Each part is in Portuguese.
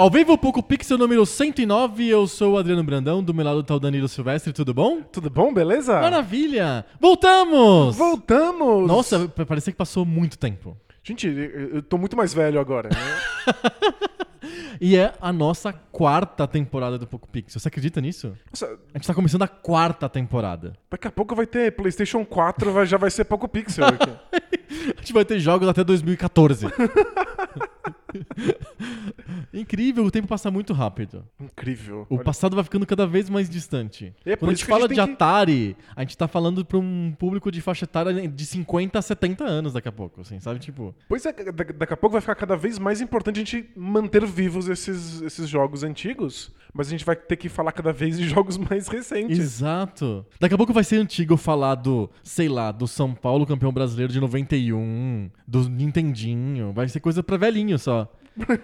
Ao vivo, Poco Pixel número 109, eu sou o Adriano Brandão, do meu lado tá o Danilo Silvestre, tudo bom? Tudo bom, beleza? Maravilha! Voltamos! Voltamos! Nossa, pa- parecia que passou muito tempo. Gente, eu tô muito mais velho agora. né? E é a nossa quarta temporada do Poco Pixel. Você acredita nisso? Nossa, A gente tá começando a quarta temporada. daqui a pouco vai ter PlayStation 4, vai- já vai ser pouco pixel. A gente vai ter jogos até 2014. Incrível, o tempo passa muito rápido. Incrível. O Olha, passado vai ficando cada vez mais distante. É Quando a gente que a fala gente de tem que- Atari, a gente tá falando pra um público de faixa etária de 50 a 70 anos daqui a pouco, assim, sabe? Tipo, Pois é, da- daqui a pouco vai ficar cada vez mais importante a gente manter vivos esses, esses jogos antigos, mas a gente vai ter que falar cada vez de jogos mais recentes. exato. Daqui a pouco vai ser antigo falar do, sei lá, do São Paulo campeão brasileiro de 91, do Nintendinho, vai ser coisa pra velhinho só.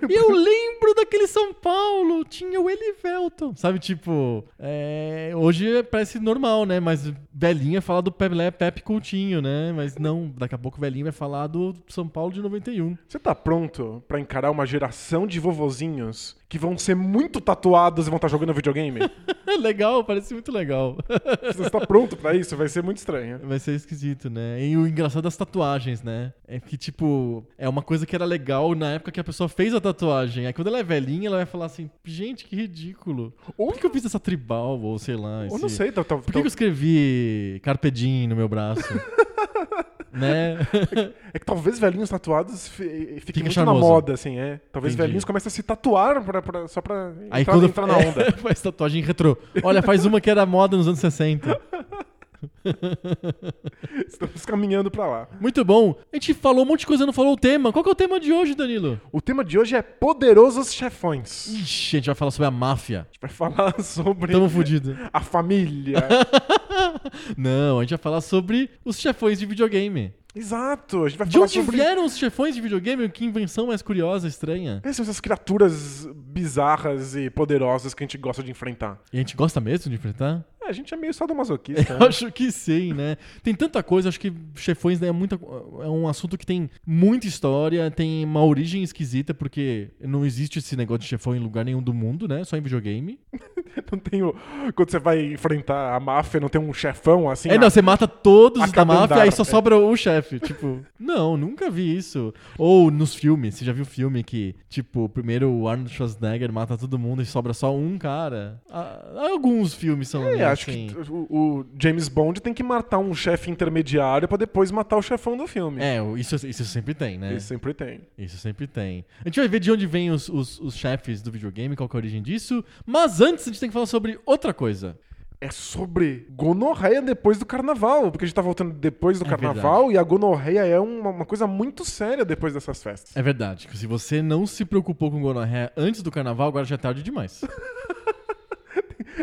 E eu lembro daquele São Paulo, tinha o Elivelton. Sabe, tipo, é, hoje parece normal, né? Mas velhinha fala do Pelé Pepe Coutinho, né? Mas não, daqui a pouco velhinho vai falar do São Paulo de 91. Você tá pronto pra encarar uma geração de vovozinhos que vão ser muito tatuados e vão estar jogando videogame? legal, parece muito legal. Você tá pronto pra isso? Vai ser muito estranho. Vai ser esquisito, né? E o engraçado das tatuagens, né? É que, tipo, é uma coisa que era legal na época que a pessoa fez a tatuagem. Aí quando ela é velhinha, ela vai falar assim: gente, que ridículo. Ou, Por que, que eu fiz essa tribal? Ou sei lá. ou esse- não sei, tá, tá, Por que, que eu escrevi Carpe Diem no meu braço? né? É que talvez velhinhos tatuados fi- fiquem muito charmoso. na moda, assim, é. Talvez Entendi. velhinhos comecem a se tatuar pra, pra- só pra Aí entrar, quando entrar na onda. É, faz tatuagem retrô. Olha, faz uma que era moda nos anos 60. Estamos caminhando pra lá. Muito bom. A gente falou um monte de coisa, não falou o tema. Qual que é o tema de hoje, Danilo? O tema de hoje é Poderosos Chefões. Ixi, a gente vai falar sobre a máfia. A gente vai falar sobre Tamo fudido. a família. Não, a gente vai falar sobre os chefões de videogame. Exato, a gente vai De falar onde sobre... vieram os chefões de videogame? Que invenção mais curiosa, estranha. Essas são essas criaturas bizarras e poderosas que a gente gosta de enfrentar. E a gente gosta mesmo de enfrentar? É, a gente é meio sadomasoquista, né? acho que sim, né? Tem tanta coisa, acho que chefões né, é, muita, é um assunto que tem muita história, tem uma origem esquisita, porque não existe esse negócio de chefão em lugar nenhum do mundo, né? Só em videogame. Não tem o... Quando você vai enfrentar a máfia, não tem um chefão assim? é, não, você mata todos a da máfia, andar, aí só é. sobra o chefe. Tipo, não, nunca vi isso. Ou nos filmes, você já viu filme que, tipo, primeiro o Arnold Schwarzenegger mata todo mundo e sobra só um cara? Ah, alguns filmes são É, acho assim. que o, o James Bond tem que matar um chefe intermediário pra depois matar o chefão do filme. É, isso, isso sempre tem, né? Ele sempre tem. Isso sempre tem. A gente vai ver de onde vêm os, os, os chefes do videogame, qual é a origem disso. Mas antes a gente tem que falar sobre outra coisa. É sobre gonorreia depois do carnaval, porque a gente tá voltando depois do É carnaval e a gonorreia é uma, uma coisa muito séria depois dessas festas. É verdade, que se você não se preocupou com gonorreia antes do carnaval, agora já é tarde demais.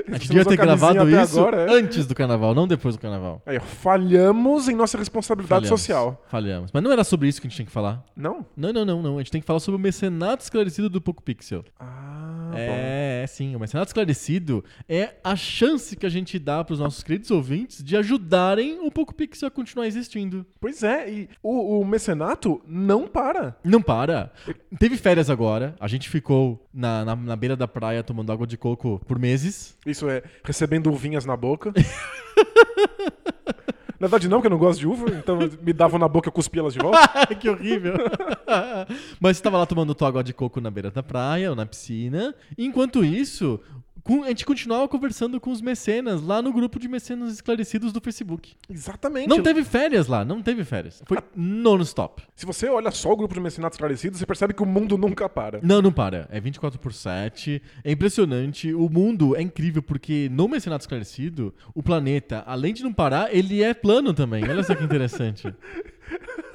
A gente devia ter gravado isso agora, é? antes do carnaval, não depois do carnaval. Aí, falhamos em nossa responsabilidade Falhamos, social. Falhamos. Mas não era sobre isso que a gente tem que falar. Não? Não, não, não, não. A gente tem que falar sobre o mecenato esclarecido do Poco Pixel. Ah, bom. É, é, sim. O mecenato esclarecido é a chance que a gente dá para os nossos queridos ouvintes de ajudarem o Poco Pixel a continuar existindo. Pois é, e o, o mecenato não para. Não para. Teve férias agora. A gente ficou na, na, na beira da praia tomando água de coco por meses. Isso é, recebendo uvinhas na boca. Na verdade, não, porque eu não gosto de uva, então me davam na boca e eu cuspia elas de volta. que horrível. Mas você tava lá tomando tua água de coco na beira da praia ou na piscina. Enquanto isso, a gente continuava conversando com os mecenas lá no grupo de mecenas esclarecidos do Facebook. Exatamente. Não teve férias lá, não teve férias. Foi non-stop. Se você olha só o grupo de mecenatos esclarecidos, você percebe que o mundo nunca para. Não, não para. É 24 por 7. É impressionante. O mundo é incrível porque no Mecenato Esclarecido, o planeta, além de não parar, ele é plano também. Olha só que interessante.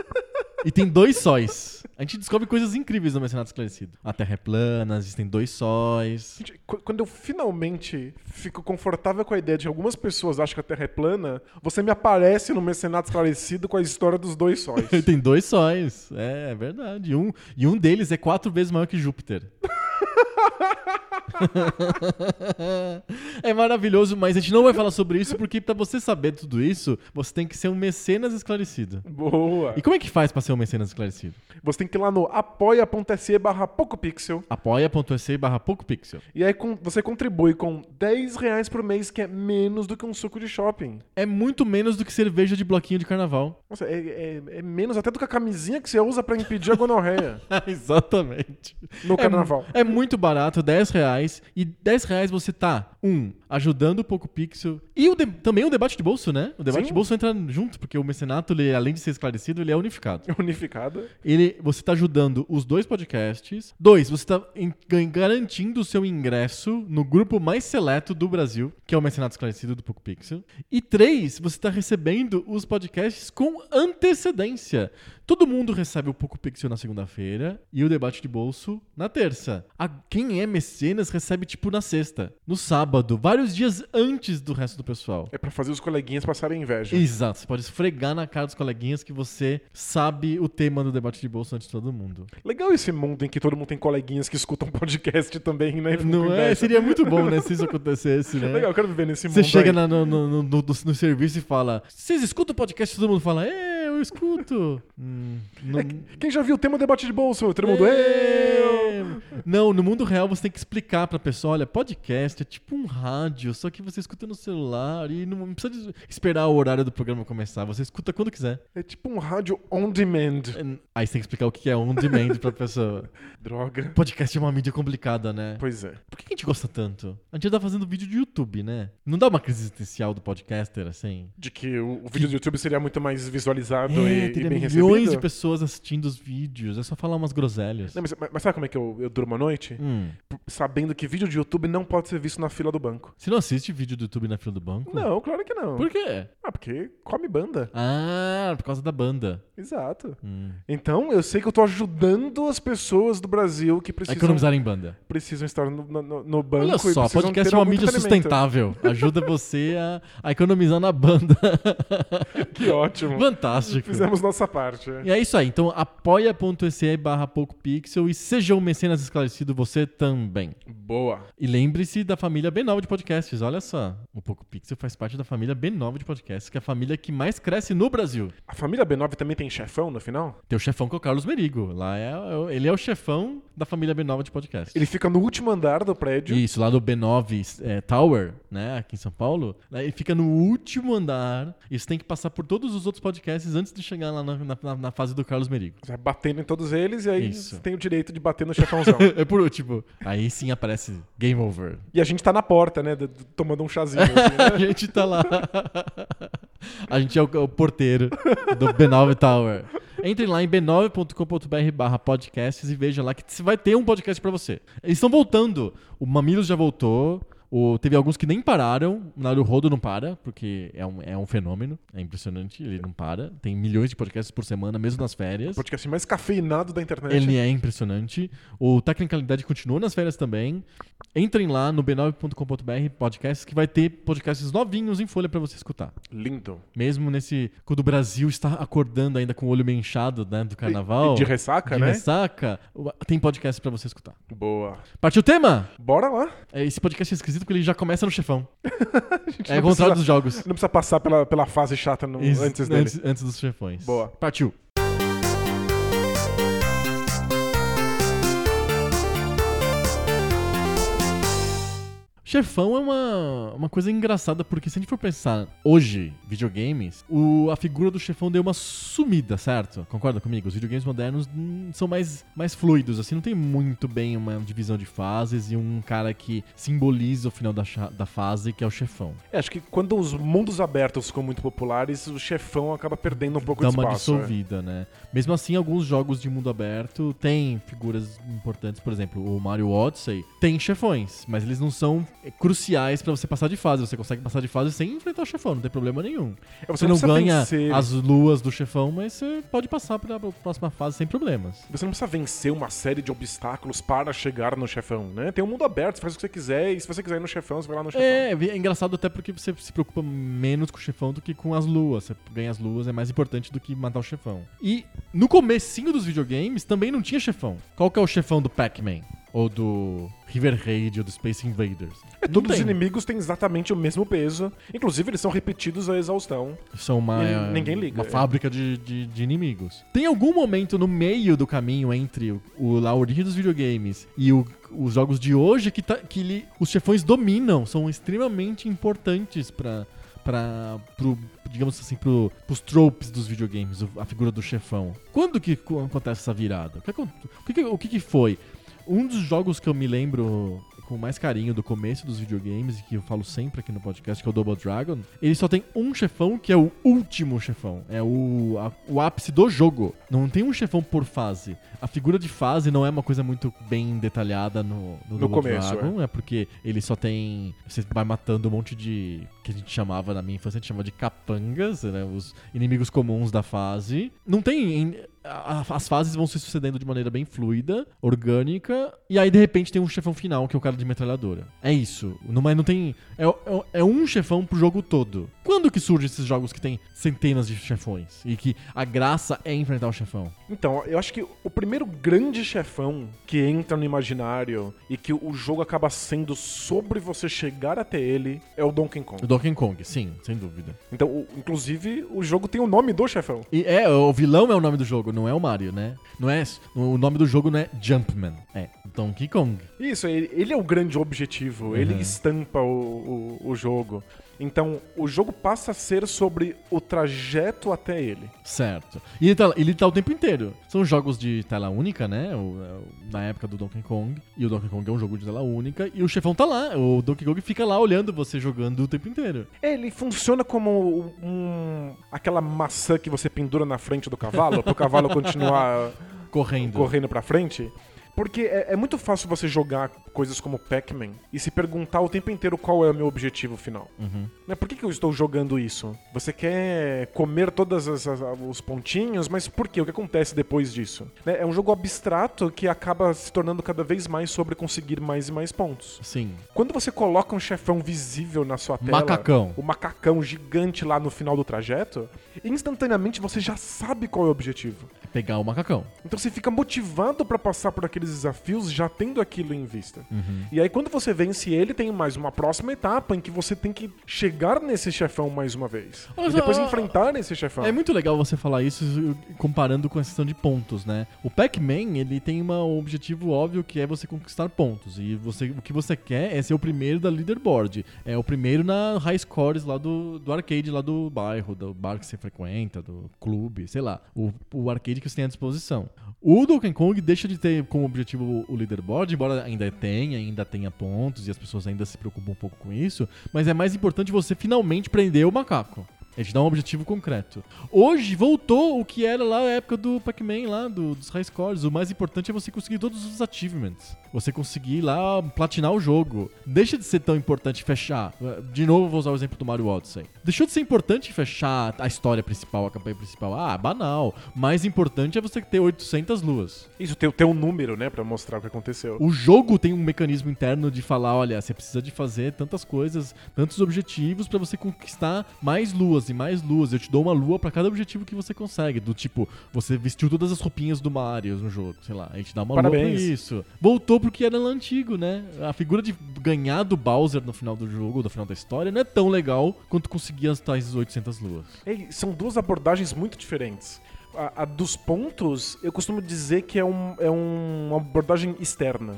E tem dois sóis. A gente descobre coisas incríveis no Mecenato Esclarecido. A Terra é plana, existem dois sóis. Gente, qu- quando eu finalmente fico confortável com a ideia de que algumas pessoas acham que a Terra é plana, você me aparece no Mecenato Esclarecido com a história dos dois sóis. Tem dois sóis. É, é verdade. E um, e um deles é quatro vezes maior que Júpiter. é maravilhoso, mas a gente não vai falar sobre isso porque pra você saber tudo isso, você tem que ser um mecenas esclarecido. Boa! E como é que faz pra ser um mecenas esclarecido? Você tem que ir lá no apoia.se barra PocoPixel apoia.se barra PocoPixel. e aí com- você contribui com 10 reais por mês, que é menos do que um suco de shopping. É muito menos do que cerveja de bloquinho de carnaval. Nossa, é, é- é menos até do que a camisinha que você usa pra impedir a gonorreia Exatamente. no carnaval. É, é muito barato, 10 reais. E 10 reais você tá, um, ajudando o Poco Pixel. E o de- também o debate de bolso, né? O debate Sim. de bolso entra junto, porque o mecenato, ele, além de ser esclarecido, ele é unificado. Unificada. Ele, você tá ajudando os dois podcasts. Dois, você tá gan- garantindo o seu ingresso no grupo mais seleto do Brasil, que é o Mecenato Esclarecido do Poco Pixel. E três, você tá recebendo os podcasts com antecedência. Todo mundo recebe o Poco Pixel na segunda-feira e o debate de bolso na terça. A- quem é mecenas recebe tipo na sexta, no sábado, vários dias antes do resto do pessoal. É pra fazer os coleguinhas passarem inveja. Exato, você pode esfregar na cara dos coleguinhas que você sabe o tema do debate de bolso antes de todo mundo. Legal esse mundo em que todo mundo tem coleguinhas que escutam podcast também, né? e Não é? Seria muito bom, né? Se isso acontecesse, né? Legal, eu quero viver nesse Você mundo. chega aí. na- no, no, no, no- serviço e fala: Vocês escutam o podcast? Todo mundo fala: É, eu escuto. Hum, não- Quem já viu o tema debate de bolso? Todo mundo. É. Eu! Não, no mundo real você tem que explicar pra pessoa: olha, podcast é tipo um rádio, só que você escuta no celular e não precisa de esperar o horário do programa começar. Você escuta quando quiser. É tipo um rádio on demand. Aí você tem que explicar o que é on demand pra pessoa. Droga. Podcast é uma mídia complicada, né? Pois é. Por que a gente gosta tanto? A gente tá fazendo vídeo de YouTube, né? Não dá uma crise existencial do podcaster, assim? De que o, o vídeo do YouTube seria muito mais visualizado É, e, e bem milhões recebido. de pessoas assistindo os vídeos. É só falar umas groselhas. Não, mas, mas sabe como é que eu, eu durmo à noite? Hum. Sabendo que vídeo de YouTube não pode ser visto na fila do banco. Você não assiste vídeo do YouTube na fila do banco? Não, claro que não. Por quê? Ah, porque come banda. Ah, por causa da banda. Exato. Hum. Então, eu sei que eu tô ajudando as pessoas do Brasil que A precisam, economizar em banda. precisam estar no, no- no banco Olha só, podcast é uma mídia sustentável. Ajuda você a, a economizar na banda. Que ótimo. Fantástico. Fizemos nossa parte. E é isso aí. Então apoia.se barra PocoPixel e seja um mecenas esclarecido você também. Boa. E lembre-se da família B9 de podcasts. Olha só, o Poco Pixel faz parte da família B9 de podcasts, que é a família que mais cresce no Brasil. A família B9 também tem chefão no final? Tem o chefão que é o Carlos Merigo. Lá é, ele é o chefão da família B9 de podcasts. Ele fica no último andar do prédio. Isso, lá do B9 é, Tower, né, aqui em São Paulo. Ele fica no último andar. E você tem que passar por todos os outros podcasts antes de chegar lá na, na- na fase do Carlos Merigo. Você vai batendo em todos eles e aí Isso. você tem o direito de bater no chefãozão. é por último. Aí sim aparece Game Over. e a gente tá na porta, né? Tomando um chazinho. assim, A né? gente tá lá. A gente é o, o porteiro do B9 Tower. Entrem lá em b9.com.br barra podcasts e veja lá que se vai ter um podcast pra você. Eles estão voltando. O Mamilos já voltou. O, teve alguns que nem pararam. O Naruhodo não para, porque é um, é um fenômeno. É impressionante, ele não para. Tem milhões de podcasts por semana, mesmo nas férias. O podcast mais cafeinado da internet. Ele é impressionante. O Tecnicalidade continua nas férias também. Entrem lá no b9.com.br podcasts que vai ter podcasts novinhos em folha pra você escutar. Lindo. Mesmo nesse. Quando o Brasil está acordando ainda com o olho meio inchado né, do carnaval. E de ressaca, de né? ressaca, o- tem podcast pra você escutar. Boa. Partiu o tema? Bora lá. É, Esse podcast é esquisito porque ele já começa no chefão. É não o contrário precisa- dos jogos. Não precisa passar pela, pela fase chata no- Isso, antes dele. Antes, antes dos chefões. Boa. Partiu. Chefão é uma, uma coisa engraçada, porque se a gente for pensar hoje, videogames, o, a figura do chefão deu uma sumida, certo? Concorda comigo? Os videogames modernos hum, são mais, mais fluidos, assim, não tem muito bem uma divisão de fases e um cara que simboliza o final da, da fase, que é o chefão. É, acho que quando os mundos abertos ficam muito populares, o chefão acaba perdendo um pouco Dá de uma espaço. é. dissolvida, né? Mesmo assim, alguns jogos de mundo aberto têm figuras importantes, por exemplo, o Mario Odyssey tem chefões, mas eles não são é, cruciais pra você passar de fase. Você consegue passar de fase sem enfrentar o chefão, não tem problema nenhum. É, Você, não precisa ganha vencer- as luas do chefão, mas você pode passar pra próxima fase sem problemas. Você não precisa vencer uma série de obstáculos para chegar no chefão, né? Tem um mundo aberto, você faz o que você quiser, e se você quiser ir no chefão, você vai lá no chefão. É, é engraçado até porque você se preocupa menos com o chefão do que com as luas. Você ganha as luas, é mais importante do que matar o chefão. E no comecinho dos videogames também não tinha chefão. Qual que é o chefão do Pac-Man? Ou do River Raid ou do Space Invaders? É, todos os inimigos têm exatamente o mesmo peso. Inclusive, eles são repetidos à exaustão. São uma, E ninguém liga, uma é. fábrica de, de, de inimigos. Tem algum momento no meio do caminho entre o, o, a origem dos videogames e o- os jogos de hoje que, tá, que ele- os chefões dominam, são extremamente importantes pra, pra, pro, digamos assim, pro, pros tropes dos videogames, a figura do chefão. Quando que co- acontece essa virada? O que, o que, o que foi? Um dos jogos que eu me lembro com mais carinho do começo dos videogames e que eu falo sempre aqui no podcast, que é o Double Dragon, ele só tem um chefão que é o último chefão. É o, a- o ápice do jogo. Não tem um chefão por fase. A figura de fase não é uma coisa muito bem detalhada no, no, No Double começo, Dragon. É. porque ele só tem. Você vai matando um monte de. que a gente chamava na minha infância, a gente chamava de capangas, né? Os inimigos comuns da fase. Não tem. A- as fases vão se sucedendo de maneira bem fluida, orgânica, e aí de repente tem um chefão final, que é o cara de metralhadora. É isso. Não, mas não tem. É, é- é um chefão pro jogo todo. Quando que surgem esses jogos que tem centenas de chefões? E que a graça é enfrentar o chefão? Então, eu acho que o primeiro grande chefão que entra no imaginário e que o jogo acaba sendo sobre você chegar até ele é o Donkey O Kong. Donkey Kong, sim, sem dúvida. Então, o- inclusive, o jogo tem o nome do chefão. E é, o vilão é o nome do jogo, não é o Mario, né? Não é, o nome do jogo não é Jumpman, é Donkey Kong. Isso, ele, ele é o grande objetivo, ele Uhum. estampa o, o, o jogo. Então, o jogo passa a ser sobre o trajeto até ele. Certo. E ele tá, ele tá o tempo inteiro. São jogos de tela única, né? O- é o- na época do Donkey Kong. E o Donkey Kong é um jogo de tela única. E o chefão tá lá. O Donkey Kong fica lá olhando você jogando o tempo inteiro. Ele funciona como um, aquela maçã que você pendura na frente do cavalo, pro cavalo continuar Correndo. correndo pra frente. Porque é, é muito fácil você jogar coisas como Pac-Man e se perguntar o tempo inteiro qual é o meu objetivo final. Uhum. Né, Por que, que eu estou jogando isso? Você quer comer todos os pontinhos, mas por quê? O que acontece depois disso? Né, É um jogo abstrato que acaba se tornando cada vez mais sobre conseguir mais e mais pontos. Sim. Quando você coloca um chefão visível na sua tela, Macacão. o macacão gigante lá no final do trajeto, instantaneamente você já sabe qual é o objetivo. Pegar o macacão. Então você fica motivado pra passar por aqueles desafios já tendo aquilo em vista. Uhum. E aí quando você vence ele, tem mais uma próxima etapa em que você tem que chegar nesse chefão mais uma vez. Olha e depois enfrentar esse chefão. É muito legal você falar isso comparando com a questão de pontos, né? O Pac-Man, ele tem uma- um objetivo óbvio que é você conquistar pontos. E você, o que você quer é ser o primeiro da leaderboard. É o primeiro na high scores lá do, do arcade, lá do bairro, do bar que você frequenta, do clube, sei lá. O, o arcade que você tem à disposição. O Donkey Kong deixa de ter como objetivo o- leaderboard, embora ainda tenha, ainda tenha pontos e as pessoas ainda se preocupam um pouco com isso, mas é mais importante você finalmente prender o macaco. Ele te dá um objetivo concreto. Hoje voltou o que era lá na época do Pac-Man, lá do- dos high scores. O mais importante é você conseguir todos os achievements. Você conseguir lá platinar o jogo. Deixa de ser tão importante fechar. De novo, vou usar o exemplo do Mario Odyssey. Deixou de ser importante fechar a história principal, a campanha principal. Ah, banal. Mais importante é você ter 800 luas. Isso, tem, tem um número, né, pra mostrar o que aconteceu. O jogo tem um mecanismo interno de falar, olha, você precisa de fazer tantas coisas, tantos objetivos pra você conquistar mais luas e mais luas. Eu te dou uma lua pra cada objetivo que você consegue, do tipo, você vestiu todas as roupinhas do Mario no jogo, sei lá, a gente dá uma lua Parabéns. pra isso. Voltou pro que era lá antigo, né? A figura de ganhar do Bowser no final do jogo, no final da história, não é tão legal quanto conseguir as tais 800 luas. Ei, são duas abordagens muito diferentes. A, a dos pontos, eu costumo dizer que é, um, é um- uma abordagem externa.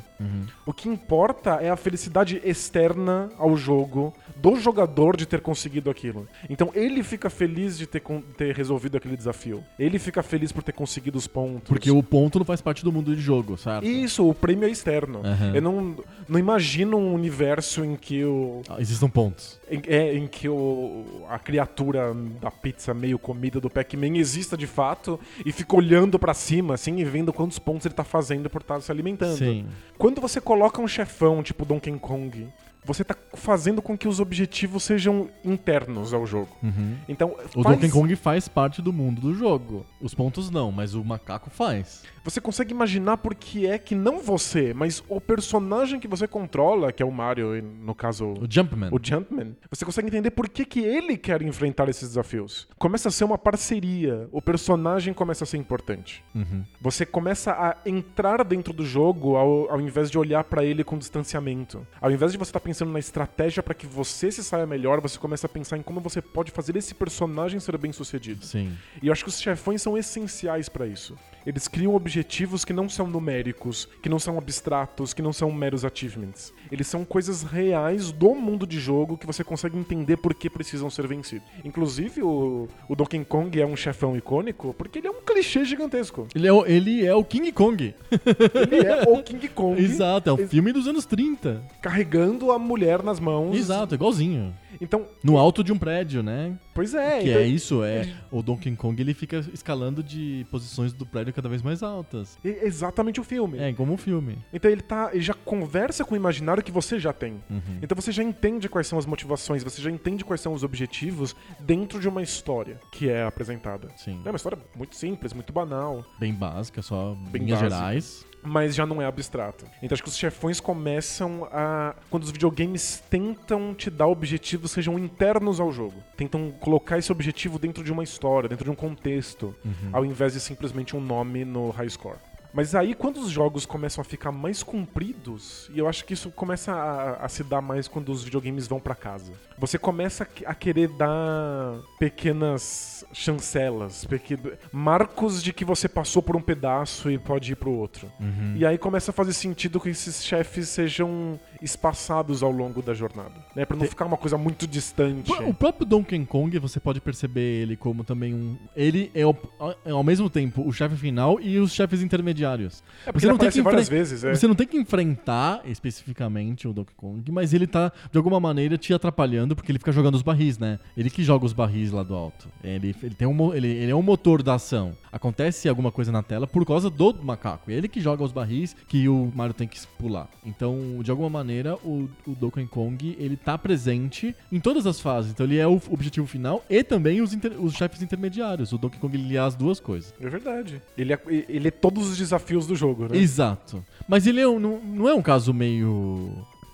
O que importa é a felicidade externa ao jogo do jogador de ter conseguido aquilo. Então ele fica feliz de ter, ter resolvido aquele desafio. Ele fica feliz por ter conseguido os pontos. Porque o ponto não faz parte do mundo de jogo, certo? Isso, o prêmio é externo. Aham. Eu não, não imagino um universo em que o. Ah, Existem pontos. Em, é, em que o, a criatura da pizza meio comida do Pac-Man exista de fato e fica olhando pra cima, assim, e vendo quantos pontos ele tá fazendo por estar se alimentando. Sim. Quando você coloca um chefão tipo Donkey Kong, você tá fazendo com que os objetivos sejam internos ao jogo. Uhum. Então, O faz- Donkey Kong faz parte do mundo do jogo. Os pontos não, mas o macaco faz. você consegue imaginar por que é que não você, mas o personagem que você controla, que é o Mario, no caso O Jumpman. o Jumpman, você consegue entender por que, que ele quer enfrentar esses desafios. Começa a ser uma parceria, o personagem começa a ser importante. Uhum. Você começa a entrar dentro do jogo ao, ao invés de olhar pra ele com distanciamento. Ao invés de você estar pensando na estratégia pra que você se saia melhor, você começa a pensar em como você pode fazer esse personagem ser bem sucedido. Sim. E eu acho que os chefões são essenciais pra isso. Eles criam objetivos que não são numéricos, que não são abstratos, que não são meros achievements. Eles são coisas reais do mundo de jogo que você consegue entender por que precisam ser vencidos. Inclusive, o, o Donkey Kong é um chefão icônico porque ele é um clichê gigantesco. Ele é, o, ele é o King Kong. Ele é o King Kong Exato, é um filme dos anos 30. carregando a mulher nas mãos. Exato, igualzinho. Então, No alto de um prédio, né? pois é. que então- é isso, é. O Donkey Kong ele fica escalando de posições do prédio cada vez mais altas. é exatamente o filme. É, como um filme. Então ele tá, ele já conversa com o imaginário que você já tem. Uhum. Então você já entende quais são as motivações, você já entende quais são os objetivos dentro de uma história que é apresentada. Sim. É uma história muito simples, muito banal, Bem básica, só Bem linhas gerais. Mas já não é abstrato. Então acho que os chefões começam a. Quando os videogames tentam te dar objetivos sejam internos ao jogo. Tentam colocar esse objetivo dentro de uma história, dentro de um contexto, ao invés de simplesmente um nome no high score. Mas aí, quando os jogos começam a ficar mais compridos, e eu acho que isso começa a, a se dar mais quando os videogames vão pra casa. Você começa a que- a querer dar pequenas chancelas, peque- marcos de que você passou por um pedaço e pode ir pro outro. Uhum. E aí começa a fazer sentido que esses chefes sejam espaçados ao longo da jornada, né? Pra não ficar uma coisa muito distante. O próprio Donkey Kong, você pode perceber ele como também um. Ele é, ao, é ao mesmo tempo o chefe final e os chefes intermediários. É porque ele aparece várias vezes, é. Você não tem que enfrentar especificamente o Donkey Kong, mas ele tá, de alguma maneira, te atrapalhando porque ele fica jogando os barris, né? Ele que joga os barris lá do alto. Ele, ele, tem um, ele, ele é um motor da ação. Acontece alguma coisa na tela por causa do macaco. É ele que joga os barris que o Mario tem que pular. Então, de alguma maneira, o, o Donkey Kong, ele tá presente em todas as fases. Então, ele é o objetivo final e também os, inter- os chefes intermediários. O Donkey Kong, ele é as duas coisas. É verdade. Ele é, ele é todos os desafios do jogo, né? Exato. Mas ele é um- não, não é um caso meio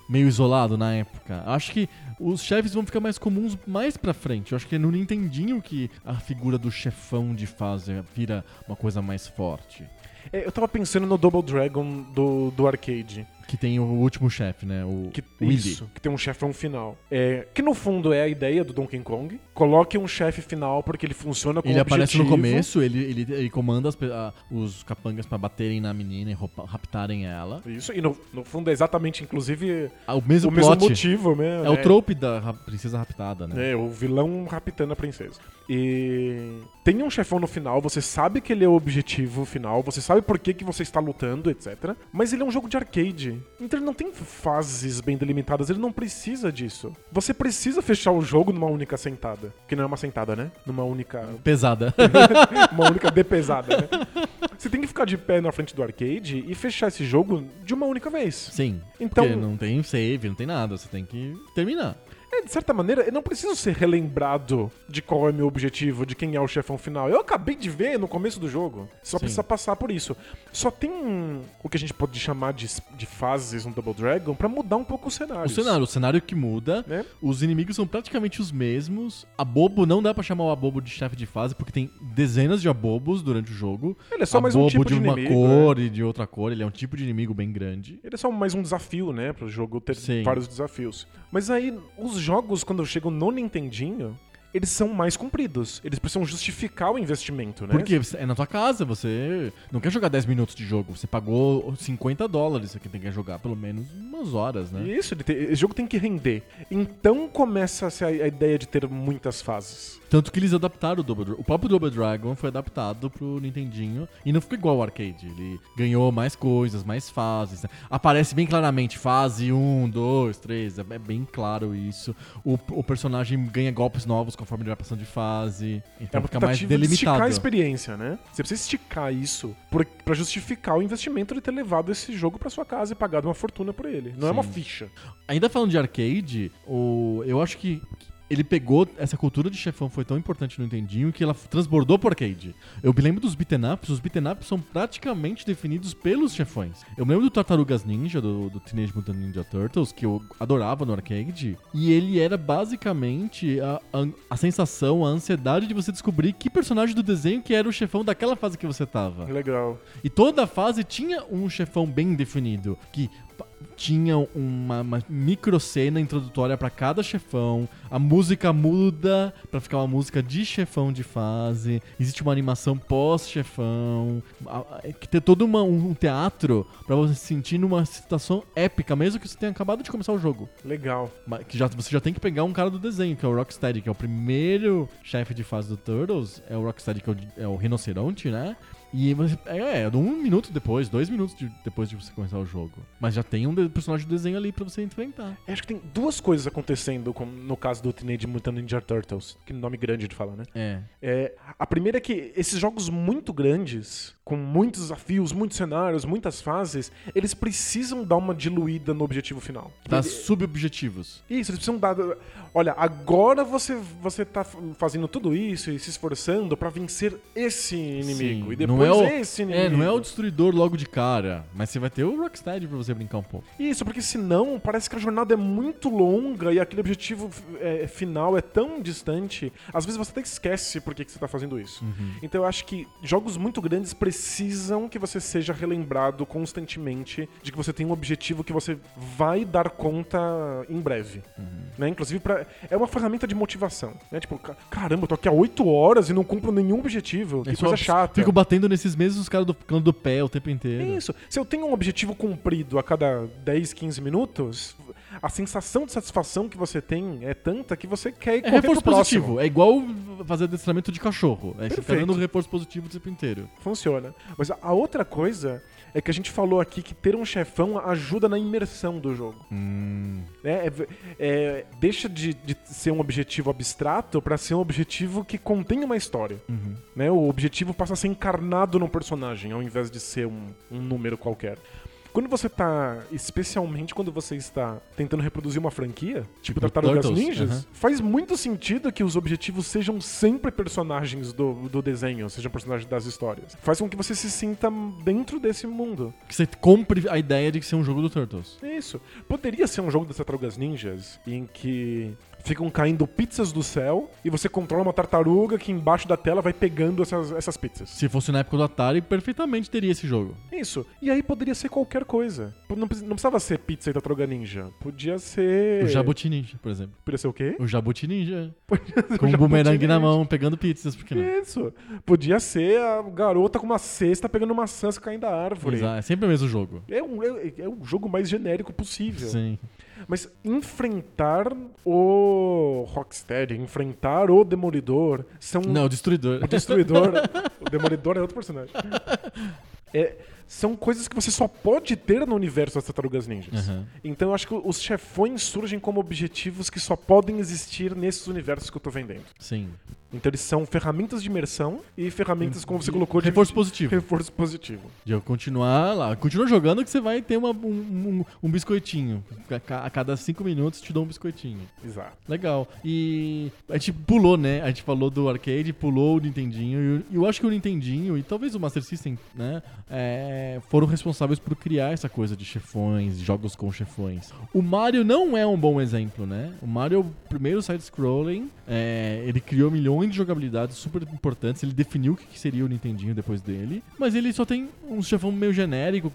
meio isolado na época. Acho que os chefes vão ficar mais comuns mais pra frente. Eu acho que é no Nintendinho que a figura do chefão de fase vira uma coisa mais forte. É, eu tava pensando no Double Dragon do, do arcade. Que tem o último chefe, né? O Que, isso, que tem um chefão final. É, que no fundo é a ideia do Donkey Kong. Coloque um chefe final porque ele funciona com Ele aparece no objetivo. começo, ele, ele, ele comanda as a- os capangas pra baterem na menina e roupa- raptarem ela. Isso, e no, no fundo é exatamente, inclusive, Ah, o mesmo o mesmo motivo, né? é o trope da princesa raptada, né? É, o vilão raptando a princesa. E tem um chefão no final, você sabe que ele é o objetivo final, você sabe por que, que você está lutando, etc. Mas ele é um jogo de arcade. Então ele não tem fases bem delimitadas, ele não precisa disso. Você precisa fechar o jogo numa única sentada. Que não é uma sentada, né? Numa única. Pesada. uma única de pesada, né? Você tem que ficar de pé na frente do arcade e fechar esse jogo de uma única vez. Sim. Então- Porque não tem save, não tem nada. Você tem que terminar. É, de certa maneira, eu não preciso ser relembrado de qual é meu objetivo, de quem é o chefão final. Eu acabei de ver no começo do jogo. Só Sim. precisa passar por isso. Só tem o que a gente pode chamar de, de fases no Double Dragon pra mudar um pouco o cenário. O cenário, o cenário que muda, Né? os inimigos são praticamente os mesmos. Abobo não dá pra chamar o Abobo de chefe de fase, porque tem dezenas de Abobos durante o jogo. Ele é só mais um tipo de de uma inimigo, cor e de outra cor, ele é um tipo de inimigo bem grande. Ele é só mais um desafio, né? Pro jogo ter Sim. vários desafios. Mas aí, os jogos, quando chegam no Nintendinho, eles são mais compridos. Eles precisam justificar o investimento, né? Porque é na tua casa, você não quer jogar 10 minutos de jogo. Você pagou 50 dólares, você tem que jogar pelo menos umas horas, né? Isso, tem- esse jogo tem que render. Então começa a ser a, a ideia de ter muitas fases. Tanto que eles adaptaram o Double Dragon. O próprio Double Dragon foi adaptado pro Nintendinho e não ficou igual ao arcade. Ele ganhou mais coisas, mais fases. né? Aparece bem claramente fase 1, 2, 3. É bem claro isso. O, o personagem ganha golpes novos conforme ele vai passando de fase. Então é fica mais tentativa de esticar delimitado. a experiência, né? Você precisa esticar isso pra justificar o investimento de ter levado esse jogo pra sua casa e pagado uma fortuna por ele. Não é uma Sim. ficha. Ainda falando de arcade, o, eu acho que ele pegou essa cultura de chefão foi tão importante no Nintendinho que ela transbordou pro arcade. Eu me lembro dos beaten ups, os beaten ups são praticamente definidos pelos chefões. Eu me lembro do Tartarugas Ninja, do, do Teenage Mutant Ninja Turtles, que eu adorava no arcade, e ele era basicamente a, a, a sensação, a ansiedade de você descobrir que personagem do desenho que era o chefão daquela fase que você tava. Legal. E toda fase tinha um chefão bem definido, que tinha uma, uma micro cena introdutória pra cada chefão. A música muda pra ficar uma música de chefão de fase. Existe uma animação pós-chefão. A- Que tem todo uma- um teatro pra você se sentir numa situação épica, mesmo que você tenha acabado de começar o jogo. Legal. Mas Que já, você já tem que pegar um cara do desenho, que é o Rocksteady, que é o primeiro chefe de fase do Turtles. É o Rocksteady, que é o, é o rinoceronte, né? E você, é, é, um minuto depois, dois minutos de- depois de você começar o jogo. Mas já tem um de- personagem do desenho ali pra você enfrentar. Eu Acho que tem duas coisas acontecendo com- no caso do Teenage Mutant Ninja Turtles. Que nome grande de falar, né? É. É, a primeira é que esses jogos muito grandes, com muitos desafios, muitos cenários, muitas fases, eles precisam dar uma diluída no objetivo final. Dá Ele- subobjetivos. Isso, eles precisam dar. Olha, agora você, você tá fazendo tudo isso e se esforçando pra vencer esse inimigo. Sim, E depois não é o, esse inimigo. É, não é o destruidor logo de cara. Mas você vai ter o Rocksteady pra você brincar um pouco. Isso, porque senão parece que a jornada é muito longa e aquele objetivo é, final é tão distante. Às vezes você até esquece por que, que você tá fazendo isso. Uhum. Então eu acho que jogos muito grandes precisam que você seja relembrado constantemente de que você tem um objetivo que você vai dar conta em breve. Uhum. Né? Inclusive, pra, é uma ferramenta de motivação. Né? Tipo, ca- caramba, eu tô aqui há 8 horas e não cumpro nenhum objetivo. Que É coisa chata. Fico batendo nesses mesmos caras do canto do pé o tempo inteiro. É isso. Se eu tenho um objetivo cumprido a cada 10, 15 minutos, a sensação de satisfação que você tem é tanta que você quer ir É reforço positivo. É igual fazer adestramento de cachorro. É, você tá Perfeito. dando reforço positivo o tempo inteiro. Funciona. Mas a outra coisa é que a gente falou aqui que ter um chefão ajuda na imersão do jogo. Hum. né? É v- é, deixa de, de ser um objetivo abstrato pra ser um objetivo que contém uma história. Uhum. né? O objetivo passa a ser encarnado no personagem, ao invés de ser um, um número qualquer. Quando você tá, especialmente quando você está tentando reproduzir uma franquia, tipo Tipo Tartarugas Ninjas, faz muito sentido que os objetivos sejam sempre personagens do, do desenho, sejam personagens das histórias. Faz com que você se sinta dentro desse mundo. Que você compre a ideia de que ser um jogo do Turtles. Isso. Poderia ser um jogo das Tartarugas Ninjas em que ficam caindo pizzas do céu e você controla uma tartaruga que embaixo da tela vai pegando essas, essas pizzas. Se fosse na época do Atari, perfeitamente teria esse jogo. Isso. E aí poderia ser qualquer coisa. Não, precis- não precisava ser pizza e tartaruga ninja. Podia ser. O Jabuti Ninja, por exemplo. Podia ser o quê? O Jabuti Ninja. O Com um Jabuti bumerangue na Ninja. mão, pegando pizzas, por que não? Isso. Podia ser a garota com uma cesta pegando maçãs caindo da árvore. Exato, É sempre o mesmo jogo. É, um, é, é o jogo mais genérico possível. Sim. Mas enfrentar o Rocksteady, enfrentar o Demolidor, são Não, o Destruidor. o Destruidor. o Demolidor é outro personagem. É, são coisas que você só pode ter no universo das Tartarugas Ninjas. Aham. Então eu acho que os chefões surgem como objetivos que só podem existir nesses universos que eu tô vendendo. Sim. Então eles são ferramentas de imerção e ferramentas, como você colocou, de Reforço positivo. reforço positivo. De eu continuar lá. Continua jogando que você vai ter uma- um, um, um biscoitinho. A ca- A cada cinco minutos te dou um biscoitinho. Exato. Legal. E a gente pulou, né? A gente falou do arcade, pulou o Nintendinho. E eu- eu acho que o Nintendinho, e talvez o Master System, né? É, foram responsáveis por criar essa coisa de chefões, jogos com chefões. O Mario não é um bom exemplo, né? O Mario é o primeiro side-scrolling, é, ele criou milhões de jogabilidades super importantes, ele definiu o que seria o Nintendinho depois dele, mas ele só tem um chefão meio genérico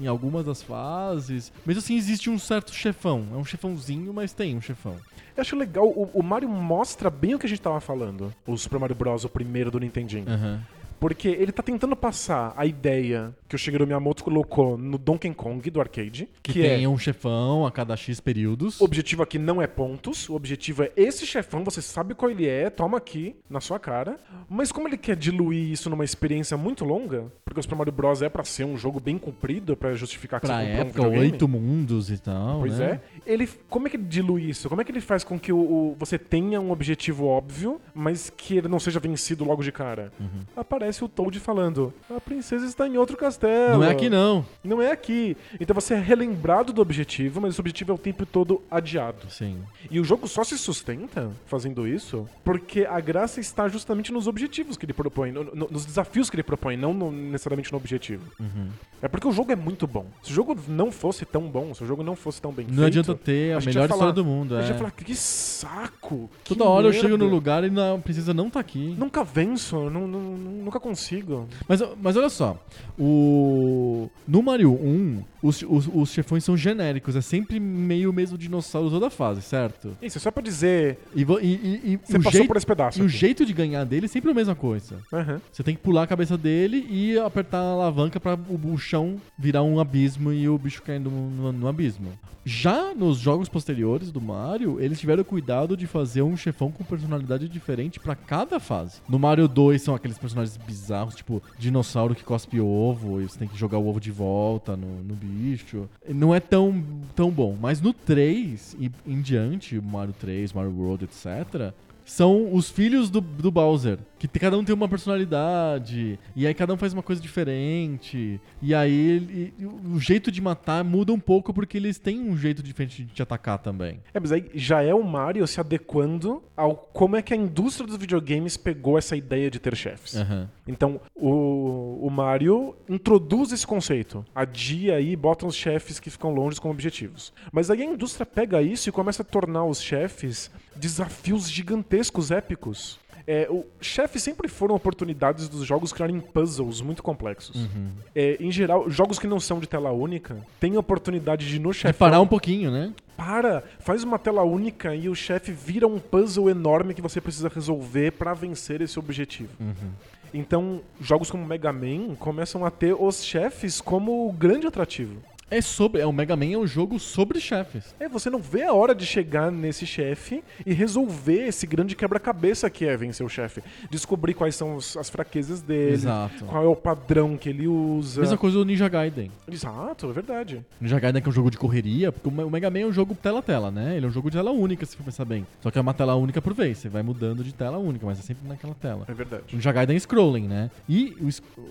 em algumas das fases. Mesmo assim, existe um certo chefão. É um chefãozinho, mas tem um chefão. Eu acho legal, o, o Mario mostra bem o que a gente tava falando. O Super Mario Bros., o primeiro do Nintendinho. Aham. Porque ele tá tentando passar a ideia que o Shigeru Miyamoto colocou no Donkey Kong do arcade, Que, que, tem é um chefão a cada X períodos. o objetivo aqui não é pontos, o objetivo é esse chefão, você sabe qual ele é, toma aqui na sua cara. Mas como ele quer diluir isso numa experiência muito longa, porque o Super Mario Bros é pra ser um jogo bem comprido, pra justificar que Pra você época, um oito mundos e tal. Pois né? é. Ele, como é que ele dilui isso? Como é que ele faz com que o, o- você tenha um objetivo óbvio, mas que ele não seja vencido logo de cara? Uhum. Aparece o Toad falando: A princesa está em outro castelo. Não é aqui não. Não é aqui. Então você é relembrado do objetivo, mas esse objetivo é o tempo todo adiado. Sim. E o jogo só se sustenta fazendo isso porque a graça está justamente nos objetivos que ele propõe, no- no- nos desafios que ele propõe, não no- necessariamente no objetivo. Uhum. É porque o jogo é muito bom. Se o jogo não fosse tão bom, se o jogo não fosse tão bem Não feito, adianta ter a, a melhor falar- história do mundo. a É. gente ia falar, que saco! que Toda hora eu merda. chego no lugar e a princesa não tá aqui. Nunca venço, não- não- nunca consigo. Mas, mas olha só, o no Mario 1, os, os, os chefões são genéricos, é sempre meio o mesmo dinossauro toda a fase, certo? Isso é só pra dizer, E, e, e- você o, passou jeito, por esse pedaço. e o aqui. jeito de ganhar dele é sempre a mesma coisa. Aham. Você tem que pular a cabeça dele e apertar a alavanca pra o, o chão virar um abismo e o bicho cair no, no- no abismo. Já nos jogos posteriores do Mario, eles tiveram cuidado de fazer um chefão com personalidade diferente pra cada fase. No Mario 2 são aqueles personagens bizarros, tipo dinossauro que cospe ovo e você tem que jogar o ovo de volta no, no bicho. Não é tão, tão bom. Mas no 3 e em diante, Mario 3, Mario World, etc., são os filhos do, do Bowser. Que cada um tem uma personalidade. E aí cada um faz uma coisa diferente. E aí e o jeito de matar muda um pouco porque eles têm um jeito diferente de te atacar também. É, mas aí já é o Mario se adequando ao como é que a indústria dos videogames pegou essa ideia de ter chefes. Aham. Então, o, o Mario introduz esse conceito. Adia aí bota os chefes que ficam longe como objetivos. Mas aí a indústria pega isso e começa a tornar os chefes desafios gigantescos, épicos. É, o chefes sempre foram oportunidades dos jogos criarem puzzles muito complexos. Uhum. É, em geral, jogos que não são de tela única têm a oportunidade de no chefe parar um pouquinho, né? para, faz uma tela única e o chefe vira um puzzle enorme que você precisa resolver pra vencer esse objetivo. Uhum. Então, jogos como Mega Man começam a ter os chefes como o grande atrativo. É sobre. É, o Mega Man é um jogo sobre chefes. É, você não vê a hora de chegar nesse chefe e resolver esse grande quebra-cabeça que é vencer o chefe. Descobrir quais são os- as fraquezas dele, Exato. qual é o padrão que ele usa. Mesma coisa do Ninja Gaiden. Exato, é verdade. Ninja Gaiden que é um jogo de correria, porque o Me- o Mega Man é um jogo tela-tela, né? Ele é um jogo de tela única, se for pensar bem. Só que é uma tela única por vez. Você vai mudando de tela única, mas é sempre naquela tela. É verdade. O Ninja Gaiden é scrolling, né? E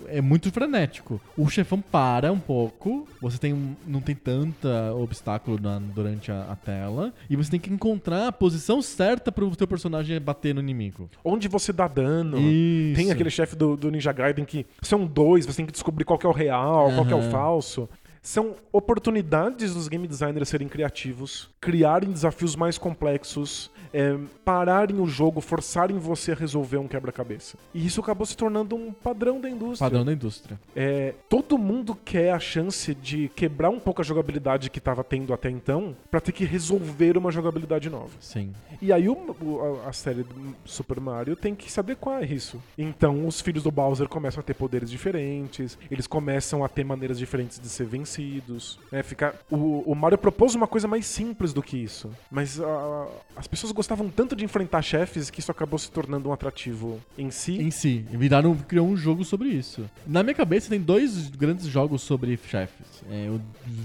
é muito frenético. O chefão para um pouco, você tem um- não tem tanta obstáculo na- durante a, a tela, e você tem que encontrar a posição certa pro teu personagem bater no inimigo. Onde você dá dano. Isso. Tem aquele chefe do, do Ninja Gaiden que são dois, você tem que descobrir qual que é o real, qual que é o falso. São oportunidades dos game designers serem criativos, criarem desafios mais complexos, é, pararem o jogo, forçarem você a resolver um quebra-cabeça. E isso acabou se tornando um padrão da indústria. Padrão da indústria. É, todo mundo quer a chance de quebrar um pouco a jogabilidade que estava tendo até então, pra ter que resolver uma jogabilidade nova. Sim. E aí o- o- a, a série do Super Mario tem que se adequar a isso. Então os filhos do Bowser começam a ter poderes diferentes, eles começam a ter maneiras diferentes de ser vencidos. Né? Fica, o, o Mario propôs uma coisa mais simples do que isso. Mas ah, as pessoas gostavam tanto de enfrentar chefes que isso acabou se tornando um atrativo em si. Em si. E Viraram, criou um jogo sobre isso. Na minha cabeça tem dois grandes jogos sobre chefes. É, eu-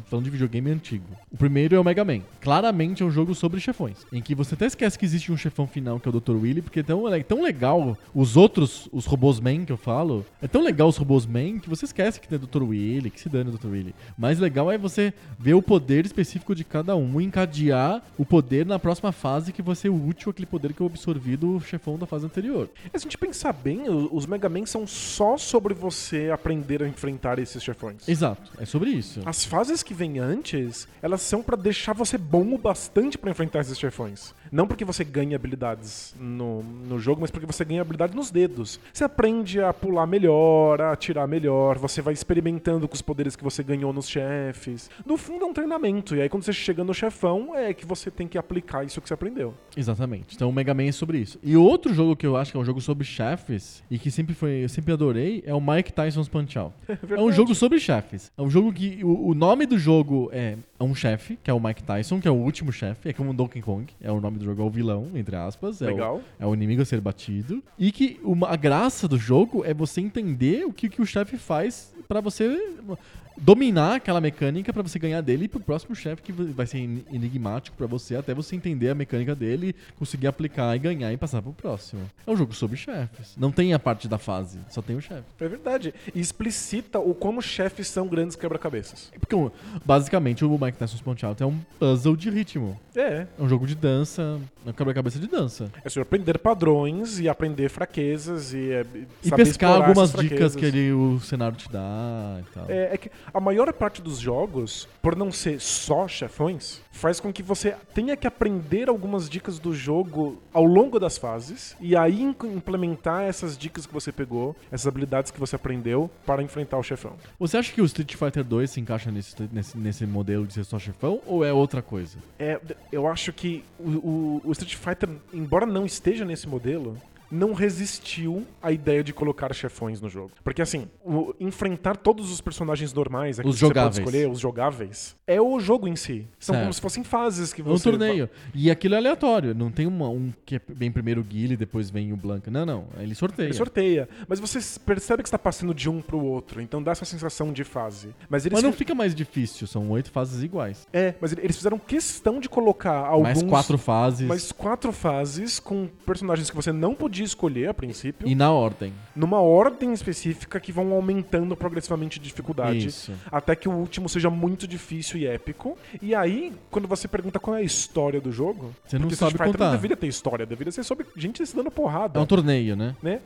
falando de videogame antigo. O primeiro é o Mega Man. Claramente é um jogo sobre chefões. Em que você até esquece que existe um chefão final que é o Dr. Willy, porque é tão, é tão legal os outros, os robôs Man que eu falo, é tão legal os robôs Man que você esquece que tem o Dr. Willy, que se dane o Dr. Willy. Mais legal é você ver o poder específico de cada um e encadear o poder na próxima fase que vai ser útil aquele poder que eu absorvi do chefão da fase anterior. E se a gente pensar bem, os Mega Man são só sobre você aprender a enfrentar esses chefões. Exato, é sobre isso. As fases que vêm antes, elas são pra deixar você bom o bastante pra enfrentar esses chefões. Não porque você ganha habilidades no, no jogo, mas porque você ganha habilidade nos dedos. Você aprende a pular melhor, a atirar melhor, você vai experimentando com os poderes que você ganhou nos chefes. No fundo é um treinamento, e aí quando você chega no chefão, é que você tem que aplicar isso que você aprendeu. Exatamente. Então o Mega Man é sobre isso. E outro jogo que eu acho que é um jogo sobre chefes e que sempre foi, eu sempre adorei é o Mike Tyson's Punch Out. É um jogo sobre chefes. É um jogo que o, o nome do jogo é, é um chefe, que é o Mike Tyson, que é o último chefe, é como o Donkey Kong, é o nome do jogo, é o vilão, entre aspas. É o- Legal. é o inimigo a ser batido. E que uma, a graça do jogo é você entender o que, que o chefe faz pra você dominar aquela mecânica pra você ganhar dele e pro próximo chefe que vai ser en- enigmático pra você até você entender a mecânica dele, conseguir aplicar e ganhar e passar pro próximo. É um jogo sobre chefes. Não tem a parte da fase, só tem o chefe. É verdade. E explicita o como chefes são grandes quebra-cabeças. Porque basicamente o Mike Tyson's Punch Out é um puzzle de ritmo. É. É um jogo de dança, é um quebra-cabeça de dança. É sobre aprender padrões e aprender fraquezas e, é, E pescar algumas dicas que ele, o cenário te dá e tal. É, é que a maior parte dos jogos, por não ser só chefões, faz com que você tenha que aprender algumas dicas do jogo ao longo das fases e aí implementar essas dicas que você pegou, essas habilidades que você aprendeu para enfrentar o chefão. Você acha que o Street Fighter 2 se encaixa nesse, nesse, nesse modelo de ser só chefão ou é outra coisa? É, eu acho que o, o- o Street Fighter, embora não esteja nesse modelo, não resistiu à ideia de colocar chefões no jogo. Porque assim, o- enfrentar todos os personagens normais, aqui Os que você jogáveis. pode escolher, os jogáveis, é o jogo em si. São Certo. como se fossem fases que É você um torneio. E aquilo é aleatório. Não tem uma- um que é- vem primeiro o Guile, depois vem o Blanca. Não, não. Ele sorteia. Ele sorteia. Mas você percebe que está passando de um pro outro. Então dá essa sensação de fase. Mas eles Mas não fi- fica mais difícil. São oito fases iguais. É, mas eles fizeram questão de colocar alguns. Mais quatro fases. mais quatro fases com personagens que você não podia escolher a princípio. E na ordem. numa ordem específica que vão aumentando progressivamente de dificuldade. Isso. Até que o último seja muito difícil e épico. E aí, quando você pergunta qual é a história do jogo, Você não sabe Street contar. não deveria ter história, deveria ser sobre gente se dando porrada. É um torneio, né? né?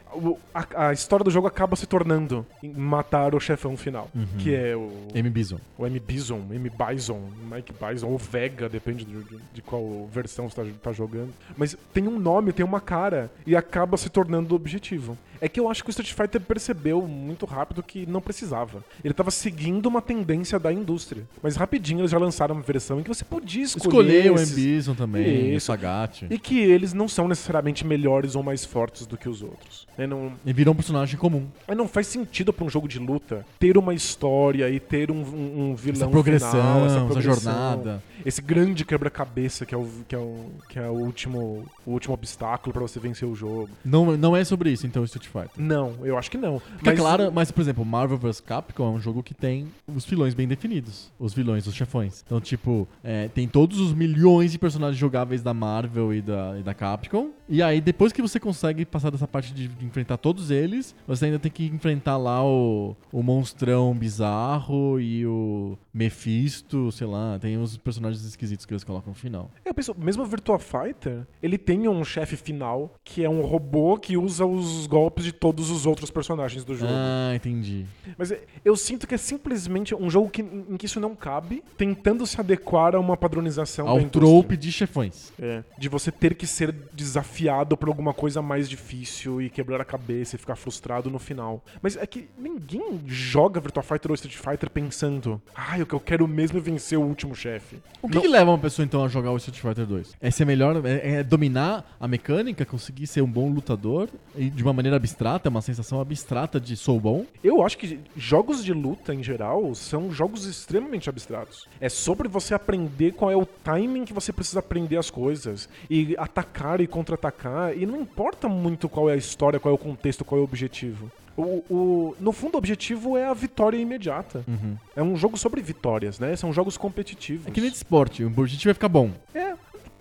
A, a história do jogo acaba se tornando matar o chefão final, Uhum. que é o, M. Bison. o M. Bison, M. Bison, Mike Bison, ou Vega, depende de, de qual versão você tá, tá jogando. Mas tem um nome, tem uma cara, e acaba se tornando objetivo. É que eu acho que o Street Fighter percebeu muito rápido que não precisava. Ele tava seguindo uma tendência da indústria. Mas rapidinho eles já lançaram uma versão em que você podia escolher. Escolher o esses- Bison também, o Isso. Sagat. E que eles não são necessariamente melhores ou mais fortes do que os outros. né? Não, E virou um personagem comum. mas não faz sentido pra um jogo de luta ter uma história e ter um, um, um vilão Essa progressão, final, essa, essa progressão, jornada. esse grande quebra-cabeça que é o que é o, que é o último o último obstáculo pra você vencer o jogo. Não, não é sobre isso, então, o Street Fighter. Não, eu acho que não. Fica claro, mas, por exemplo, Marvel vs Capcom é um jogo que tem os vilões bem definidos. Os vilões, os chefões. Então, tipo, é, tem todos os milhões de personagens jogáveis da Marvel e da, e da Capcom. E aí, depois que você consegue passar dessa parte de enfrentar todos eles, você ainda tem que enfrentar lá o, o monstrão bizarro e o Mephisto, sei lá. Tem os personagens esquisitos que eles colocam no final. Eu penso, mesmo o Virtua Fighter, ele tem um chefe final que é um robô que usa os golpes de todos os outros personagens do jogo. Ah, entendi. Mas é- eu sinto que é simplesmente um jogo que, em que isso não cabe, tentando se adequar a uma padronização Ao trope de chefões. É, de você ter que ser desafiado por alguma coisa mais difícil e quebrar a cabeça e ficar frustrado no final. Mas é que ninguém joga Virtua Fighter ou Street Fighter pensando, ah, o que eu quero mesmo é vencer o último chefe. O que, que leva uma pessoa então a jogar o Street Fighter 2? É ser melhor, é, é dominar a mecânica, conseguir ser um bom lutador e de uma maneira abstrata, é uma sensação abstrata de sou bom. Eu acho que jogos de luta, em geral, são jogos extremamente abstratos. É sobre você aprender qual é o timing que você precisa aprender as coisas. E atacar e contra-atacar. E não importa muito qual é a história, qual é o contexto, qual é o objetivo. O, o- no fundo, o objetivo é a vitória imediata. Uhum. É um jogo sobre vitórias, né? São jogos competitivos. É que nem de esporte, o objetivo é ficar bom. É, O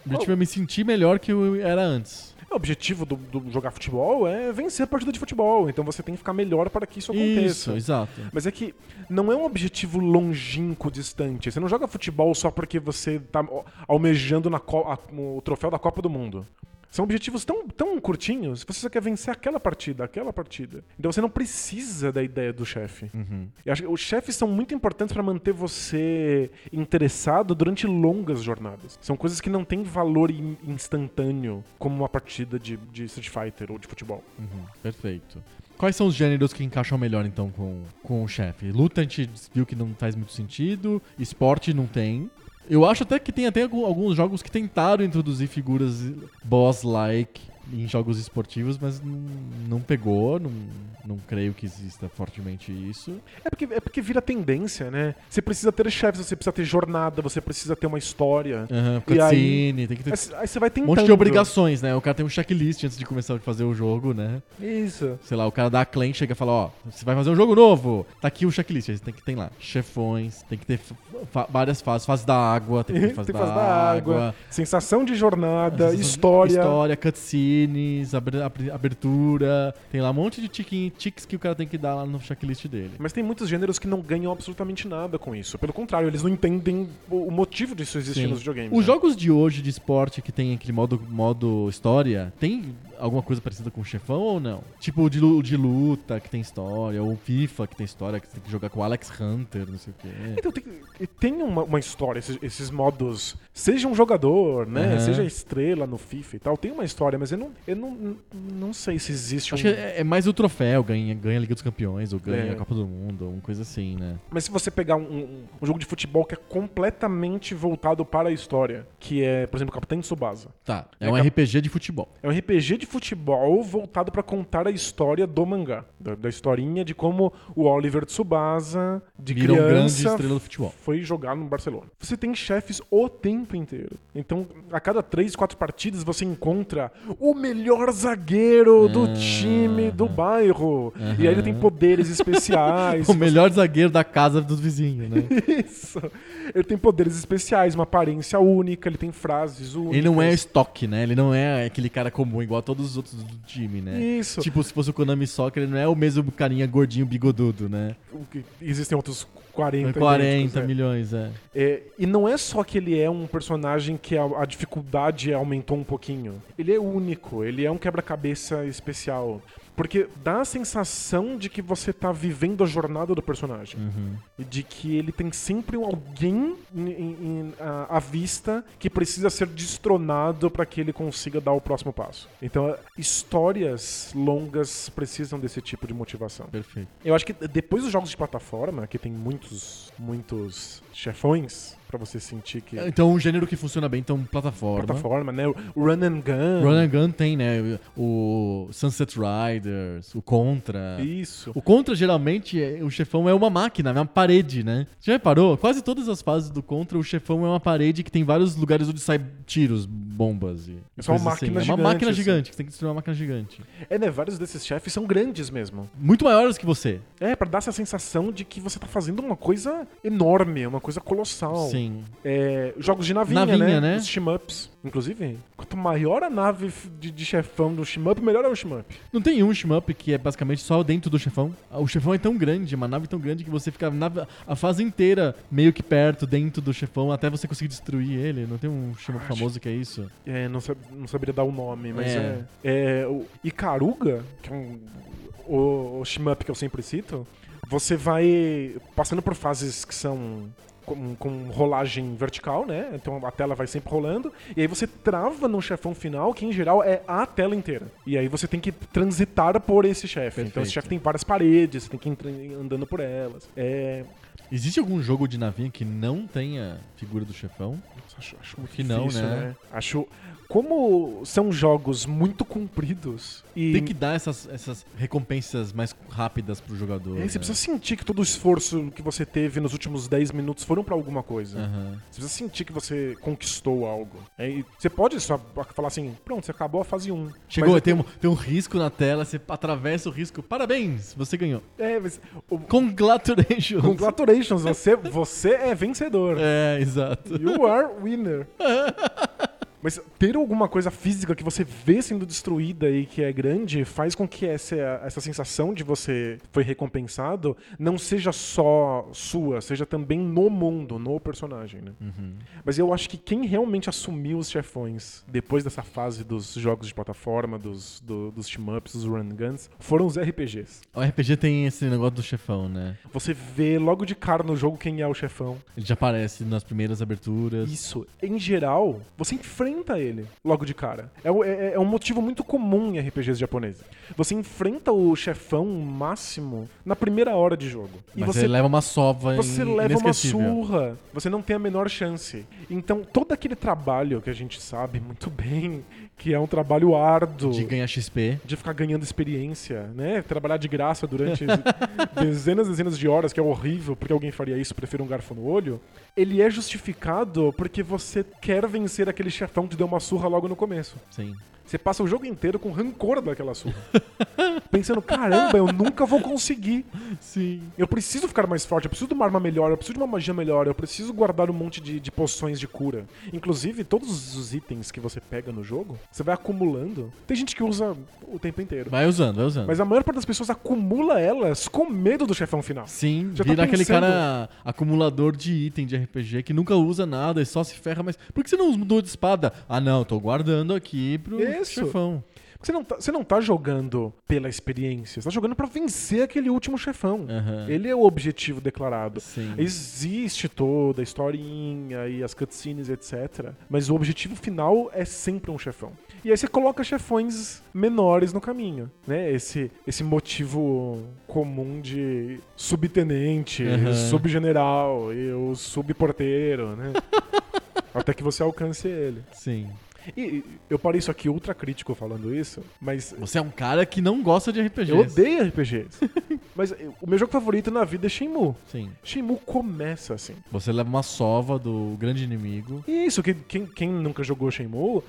objetivo é me sentir melhor que eu era antes. O objetivo do, do jogar futebol é vencer a partida de futebol. Então você tem que ficar melhor para que isso aconteça. Isso, exato. Mas é que não é um objetivo longínquo, distante. Você não joga futebol só porque você tá ó, almejando na o troféu da Copa do Mundo. São objetivos tão, tão curtinhos, você só quer vencer aquela partida, aquela partida. Então você não precisa da ideia do chefe. Eu acho que os chefes são muito importantes para manter você interessado durante longas jornadas. São coisas que não têm valor in- instantâneo, como uma partida de, de Street Fighter ou de futebol. Uhum, perfeito. Quais são os gêneros que encaixam melhor, então, com, com o chefe? Luta a gente viu que não faz muito sentido, esporte não tem. Eu acho até que tem até alguns jogos que tentaram introduzir figuras boss-like em jogos esportivos, mas não, não pegou, não, não creio que exista fortemente isso. É porque, é porque vira tendência, né? Você precisa ter chefes, você precisa ter jornada, você precisa ter uma história. Aí- cutscene, tem que ter Aí, aí você vai um tentando. monte de obrigações, né? O cara tem um checklist antes de começar a fazer o jogo, né? Isso. Sei lá, o cara da Acclaim chega e fala, ó, você vai fazer um jogo novo, tá aqui o checklist, aí tem que tem lá, chefões, tem que ter fa- várias fases, fase da água, tem que ter fase, Tem da, fase da água, água, sensação de jornada, sensação- história. história, cutscenes, abri- abertura, tem lá um monte de tics que o cara tem que dar lá no checklist dele. Mas tem muitos gêneros que não ganham absolutamente nada com isso. Pelo contrário, eles não entendem o motivo disso existir Sim. nos videogames. Os né? jogos de hoje de esporte que tem aquele modo, modo história, tem alguma coisa parecida com o chefão ou não? Tipo o de, de luta que tem história, ou o FIFA que tem história, que você tem que jogar com o Alex Hunter, não sei o quê. Então tem, tem uma, uma história, esses, esses modos. Seja um jogador, né? Aham. Seja estrela no FIFA e tal, tem uma história, mas eu não, eu não, não sei se existe Acho um. que é, é mais o troféu, ganha, ganha a Liga dos Campeões, ou ganha É. a Copa do Mundo, ou uma coisa assim, né? Mas se você pegar um, um- um jogo de futebol que é completamente voltado para a história, que é, por exemplo, Capitão Tsubasa. Tá. É, É um cap- RPG de futebol. É um RPG de futebol voltado para contar a história do mangá. Da, da historinha de como o Oliver Tsubasa, de Vira um grande criança, estrela do futebol. foi jogar no Barcelona. Você tem chefes o tempo inteiro. Então, a cada três, quatro partidas, você encontra o melhor zagueiro do Ah, time do bairro. E aí ele tem poderes especiais. O melhor zagueiro da casa dos vizinhos, né? Isso. Ele tem poderes especiais, uma aparência única, ele tem frases únicas. Ele não é estoque, né? Ele não é aquele cara comum, igual a todos os outros do time, né? Isso. Tipo, se fosse o Konami Soccer, ele não é o mesmo carinha gordinho bigodudo, né? Existem outros 40 40 idênticos, é. milhões, é. É, e não é só que ele é um personagem que a, a dificuldade aumentou um pouquinho. Ele é único, ele é um quebra-cabeça especial. Porque dá a sensação de que você tá vivendo a jornada do personagem. Uhum. E de que ele tem sempre alguém em- em- à vista que precisa ser destronado para que ele consiga dar o próximo passo. Então, histórias longas precisam desse tipo de motivação. Perfeito. Eu acho que depois dos jogos de plataforma, que tem muitos, muitos chefões pra você sentir que Então, um gênero que funciona bem, então, plataforma. plataforma, né? O Run and Gun. Run and Gun tem, né? O Sunset Riders, o Contra. Isso. O Contra, geralmente, é- o chefão é uma máquina, é uma parede, né? Você já reparou? Quase todas as fases do Contra, o chefão é uma parede que tem vários lugares onde sai tiros, bombas e É só uma assim. máquina É uma gigante, máquina assim. gigante, que tem que destruir uma máquina gigante. É, né? Vários desses chefes são grandes mesmo. Muito maiores que você. É, pra dar essa sensação de que você tá fazendo uma coisa enorme, uma coisa colossal. Sim. É, jogos de navinha, Navinha, né? né? Os shmups. Inclusive, quanto maior a nave de, de chefão do shmup, melhor é o shmup. Não tem um shmup que é basicamente só dentro do chefão. O chefão é tão grande, uma nave tão grande que você fica a, nave- a fase inteira meio que perto, dentro do chefão, até você conseguir destruir ele. Não tem um shmup Acho- famoso que é isso? É, não, sab- não saberia dar o nome, mas é. É. é o Ikaruga, que é um, o, o shmup que eu sempre cito, você vai passando por fases que são com, com rolagem vertical, né? Então a tela vai sempre rolando. E aí você trava no chefão final, que em geral é a tela inteira. E aí você tem que transitar por esse chefe. Então esse chefe tem várias paredes, você tem que ir andando por elas. É. Existe algum jogo de navinha que não tenha figura do chefão? Acho, acho muito Que não, difícil, né? né? Acho. Como são jogos muito compridos e. Tem que dar essas, essas recompensas mais rápidas pro jogador. É, você né? precisa sentir que todo o esforço que você teve nos últimos 10 minutos foram pra alguma coisa. Aham. Você precisa sentir que você conquistou algo. É, e você pode só falar assim, pronto, você acabou a fase 1. Chegou, Mas é tem, um, tem um risco na tela, você atravessa o risco. Parabéns, você ganhou. É, mas. O, Congratulations. congratulations, você, você é vencedor. É, exato. You are winner. Mas ter alguma coisa física que você vê sendo destruída e que é grande faz com que essa, essa sensação de você foi recompensado não seja só sua, seja também no mundo, no personagem, né? Mas eu acho que quem realmente assumiu os chefões depois dessa fase dos jogos de plataforma, dos, do- dos team-ups, dos run guns, foram os RPGs. O RPG tem esse negócio do chefão, né? Você vê logo de cara no jogo quem é o chefão. Ele já aparece nas primeiras aberturas. Isso, em geral, você enfrenta ele logo de cara. É, o- é- é um motivo muito comum em RPGs japoneses. Você enfrenta o chefão máximo na primeira hora de jogo. E Mas você leva uma sova Você leva uma surra, você não tem a menor chance. Então, todo aquele trabalho que a gente sabe muito bem, que é um trabalho árduo De ganhar XP. de ficar ganhando experiência, né? Trabalhar de graça durante dezenas e dezenas de horas, que é horrível, porque alguém faria isso, prefiro um garfo no olho. Ele é justificado porque você quer vencer aquele chefão que deu uma surra logo no começo. Sim. Você passa o jogo inteiro com rancor daquela surra. Pensando, caramba, eu nunca vou conseguir. Sim. Eu preciso ficar mais forte, eu preciso de uma arma melhor, eu preciso de uma magia melhor, eu preciso guardar um monte de, de poções de cura. Inclusive, todos os itens que você pega no jogo, você vai acumulando. Tem gente que usa o tempo inteiro. Vai usando, vai usando. Mas a maior parte das pessoas acumula elas com medo do chefão final. Sim, Já tá vira aquele pensando- cara acumulador de item de RPG que nunca usa nada e só se ferra, mas por que você não mudou de espada? Ah, não, tô guardando aqui pro Isso. chefão. Você não, tá, você não tá jogando pela experiência, você tá jogando pra vencer aquele último chefão. Aham. Ele é o objetivo declarado. Sim. Existe toda a historinha e as cutscenes, etc. Mas o objetivo final é sempre um chefão. E aí você coloca chefões menores no caminho, né? Esse, esse motivo comum de subtenente, Aham. subgeneral e o subporteiro, né? Até que você alcance ele. Sim. E eu parei isso aqui ultra crítico falando isso, mas Você é um cara que não gosta de RPGs. eu odeio RPGs. mas eu- o meu jogo favorito na vida é Shenmue. Sim. Shenmue começa assim. Você leva uma sova do grande inimigo. Isso, que, quem, quem nunca jogou Shenmue,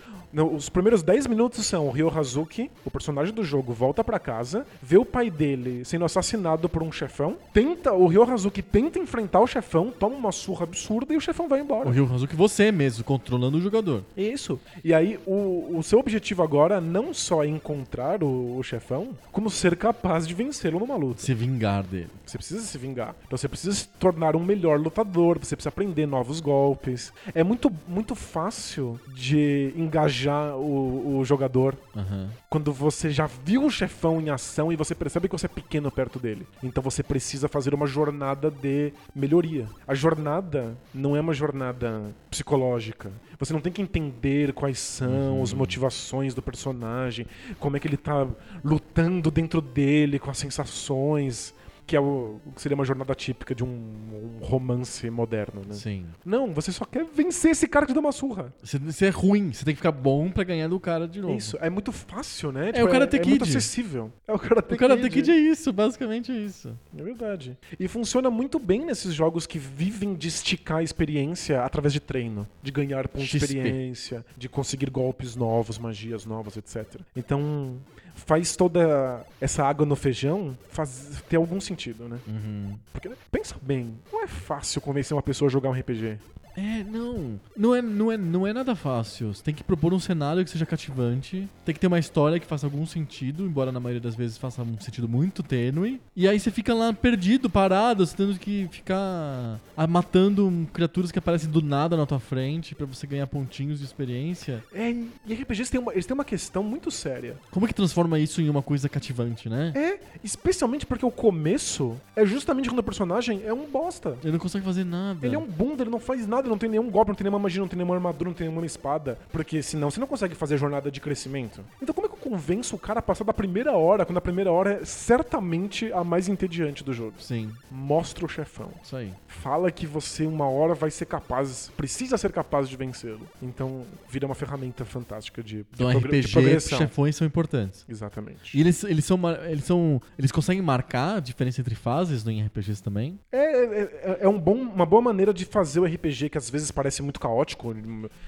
os primeiros 10 minutos são o Ryo Hazuki, o personagem do jogo, volta pra casa, vê o pai dele sendo assassinado por um chefão, tenta, o Ryo Hazuki tenta enfrentar o chefão, toma uma surra absurda e o chefão vai embora. O Ryu Hazuki você mesmo, controlando o jogador. Isso. E aí, o, o seu objetivo agora não só é encontrar o, o chefão, como ser capaz de vencê-lo numa luta. Se vingar dele. Você precisa se vingar. Então você precisa se tornar um melhor lutador, você precisa aprender novos golpes. É muito, muito fácil de engajar o, o jogador Aham. quando você já viu o chefão em ação e você percebe que você é pequeno perto dele. Então você precisa fazer uma jornada de melhoria. A jornada não é uma jornada psicológica. Você não tem que entender quais são as motivações do personagem, como é que ele tá lutando dentro dele com as sensações. Que é o o que seria uma jornada típica de um, um romance moderno, né? Sim. Não, você só quer vencer esse cara que deu uma surra. Você, é ruim, você tem que ficar bom pra ganhar do cara de novo. Isso, é muito fácil, né? É o Karate é, muito Kid. acessível. É o Karate O cara Kid. que é isso, basicamente é isso. É verdade. E funciona muito bem nesses jogos que vivem de esticar a experiência através de treino, de ganhar pontos de XP. experiência, de conseguir golpes novos, magias novas, etc. Então, faz toda essa água no feijão faz, ter algum sentido, né? Uhum. Porque, pensa bem, não é fácil convencer uma pessoa a jogar um RPG. É, não. Não é, não, é, não é nada fácil. Você tem que propor um cenário que seja cativante. Tem que ter uma história que faça algum sentido, embora na maioria das vezes faça um sentido muito tênue. E aí você fica lá perdido, parado, você tendo que ficar ah, matando criaturas que aparecem do nada na tua frente pra você ganhar pontinhos de experiência. É, e RPGs têm uma, eles têm uma questão muito séria. Como é que transforma isso em uma coisa cativante, né? É, especialmente porque o começo é justamente quando o personagem é um bosta. Ele não consegue fazer nada. Ele é um bunda, ele não faz nada, não tem nenhum golpe, não tem nenhuma magia, não tem nenhuma armadura, não tem nenhuma espada. Porque senão você não consegue fazer jornada de crescimento. Então como é convenço o cara a passar da primeira hora, quando a primeira hora é certamente a mais entediante do jogo? Sim, Mostra o chefão. isso aí. Fala que você uma hora vai ser capaz, precisa ser capaz de vencê-lo. Então vira uma ferramenta fantástica de, de, Então, progre- de RPG, progressão. chefões são importantes. Exatamente. E eles, eles são. Eles são. Eles conseguem marcar a diferença entre fases no em RPGs também? É, é, é- é um bom, uma boa maneira de fazer o RPG que às vezes parece muito caótico,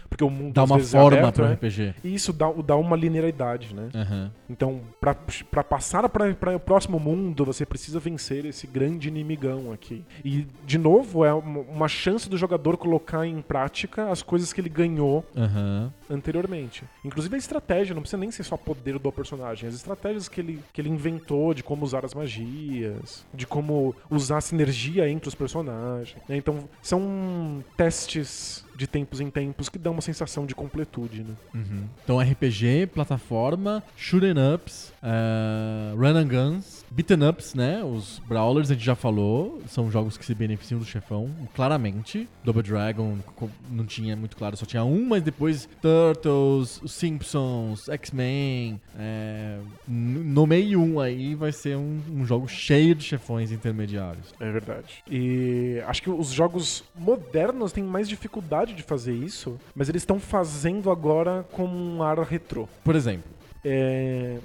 porque o mundo Dá uma vezes forma é aberto, pro né? RPG. E isso dá, dá uma linearidade, né? Aham. Então, pra, pra passar pra o próximo mundo, você precisa vencer esse grande inimigão aqui. E, de novo, é uma chance do jogador colocar em prática as coisas que ele ganhou Aham. anteriormente. Inclusive a estratégia, não precisa nem ser só poder do personagem, as estratégias que ele, que ele inventou de como usar as magias, de como usar a sinergia entre os personagens. né? Então, são testes de tempos em tempos que dão uma sensação de completude, né? Uhum. Então RPG, plataforma, shooting ups, eh, run and guns, beaten ups, né? Os brawlers a gente já falou, são jogos que se beneficiam do chefão, claramente. Double Dragon não tinha muito claro, só tinha um, mas depois Turtles, Simpsons, X-Men, é, n- no meio um aí vai ser um, um jogo cheio de chefões intermediários. É verdade. E acho que os jogos modernos têm mais dificuldade de fazer isso, mas eles estão fazendo agora com um ar retrô. Por exemplo, É,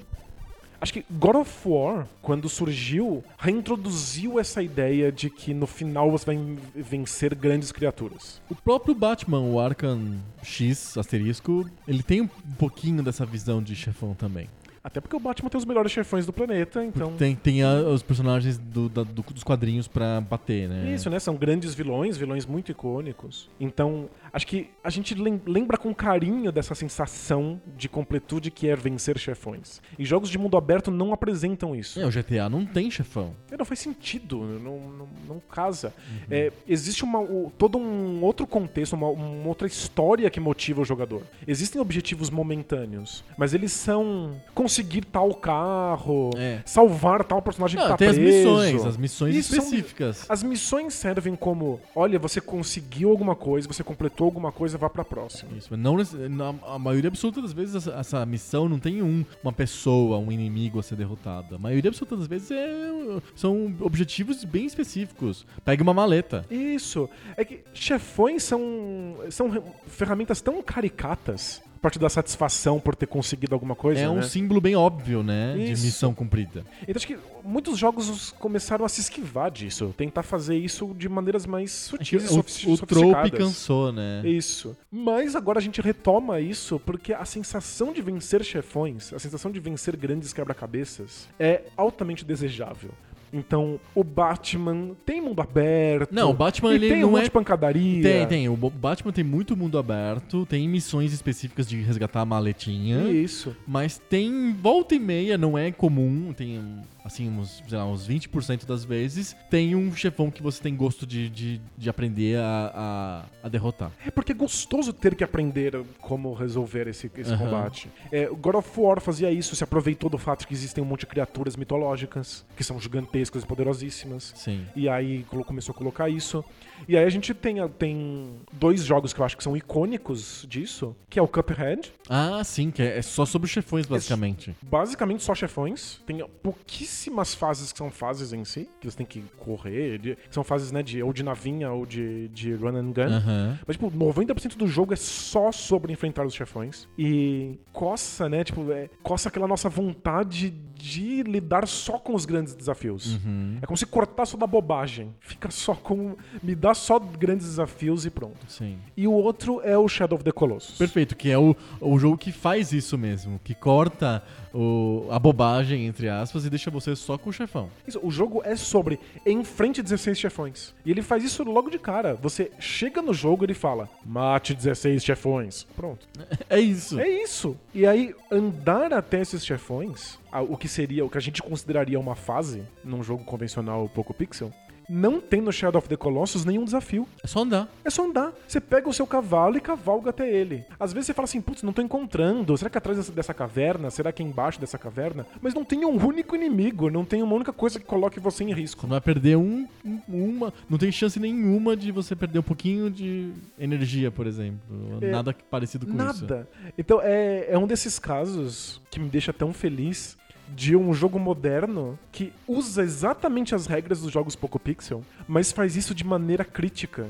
Acho que God of War, quando surgiu, reintroduziu essa ideia de que no final você vai vencer grandes criaturas. O próprio Batman, o Arkham X asterisco, ele tem um pouquinho dessa visão de chefão também. Até porque o Batman tem os melhores chefões do planeta, então. Tem, tem a- os personagens do- da- do- dos quadrinhos pra bater, né? Isso, né? São grandes vilões, vilões muito icônicos. Então, acho que a gente lem- lembra com carinho dessa sensação de completude que é vencer chefões. E jogos de mundo aberto não apresentam isso. É, o GTA não tem chefão. É, Não faz sentido, não, não, não casa. É, existe uma, o- todo um outro contexto, uma, uma outra história que motiva o jogador. Existem objetivos momentâneos, mas eles são conseguir tal carro, É. salvar tal personagem que Não, tá tem as preso. missões, as missões Isso são- específicas. As missões servem como, olha, você conseguiu alguma coisa, você completou alguma coisa, vá pra próxima. Isso, mas não, na a maioria absoluta das vezes essa, essa missão não tem um, uma pessoa, um inimigo a ser derrotado. A maioria absoluta das vezes é- são objetivos bem específicos. Pegue uma maleta. Isso. É que chefões são, são ferramentas tão caricatas pra te dar satisfação por ter conseguido alguma coisa. é um né? símbolo bem óbvio, né? De Isso. missão cumprida. Então acho que muitos jogos começaram a se esquivar disso, tentar fazer isso de maneiras mais sutis e o, sofis- o trope sofisticadas. cansou, né? Isso. Mas agora a gente retoma isso porque a sensação de vencer chefões, a sensação de vencer grandes quebra-cabeças é altamente desejável. Então, o Batman tem mundo aberto. Não, o Batman, ele tem não um monte é- de pancadaria. Tem, tem. O Batman tem muito mundo aberto, tem missões específicas de resgatar a maletinha. Isso. Mas tem volta e meia, não é comum, tem assim, uns, sei lá, uns 20% das vezes, tem um chefão que você tem gosto de, de, de aprender a, a, a derrotar. É porque é gostoso ter que aprender como resolver esse, esse Aham. combate. É, God of War fazia isso, se aproveitou do fato que existem um monte de criaturas mitológicas, que são gigantescas e poderosíssimas. Sim. E aí começou a colocar isso. E aí a gente tem, tem dois jogos que eu acho que são icônicos disso, que é o Cuphead, Ah, sim, que é, é só sobre chefões, basicamente. basicamente só chefões. Tem pouquíssimas fases que são fases em si, que você tem que correr, de- que são fases, né, de, ou de navinha ou de, de run and gun. Aham. Mas, tipo, 90% do jogo é só sobre enfrentar os chefões. E coça, né? Tipo, é, coça aquela nossa vontade de lidar só com os grandes desafios. Uhum. É como se cortar só da bobagem. Fica só com. Me dá só grandes desafios e pronto. Sim. E o outro é o Shadow of the Colossus. Perfeito, que é o, o jogo que faz isso mesmo, que corta o, a bobagem, entre aspas, e deixa você só com o chefão. Isso, o jogo é sobre enfrente 16 chefões. E ele faz isso logo de cara. Você chega no jogo e ele fala: mate 16 chefões. Pronto. É isso. É isso. E aí, andar até esses chefões, o que seria, o que a gente consideraria uma fase num jogo convencional pouco pixel, não tem no Shadow of the Colossus nenhum desafio. É só andar. É só andar. Você pega o seu cavalo e cavalga até ele. Às vezes você fala assim, putz, não tô encontrando. Será que atrás dessa, dessa caverna? Será que é embaixo dessa caverna? Mas não tem um único inimigo. Não tem uma única coisa que coloque você em risco. Você não vai perder um, um- uma. Não tem chance nenhuma de você perder um pouquinho de energia, por exemplo. É, Nada parecido com isso. Nada. Então é, é um desses casos que me deixa tão feliz de um jogo moderno que usa exatamente as regras dos jogos Poco Pixel, mas faz isso de maneira crítica.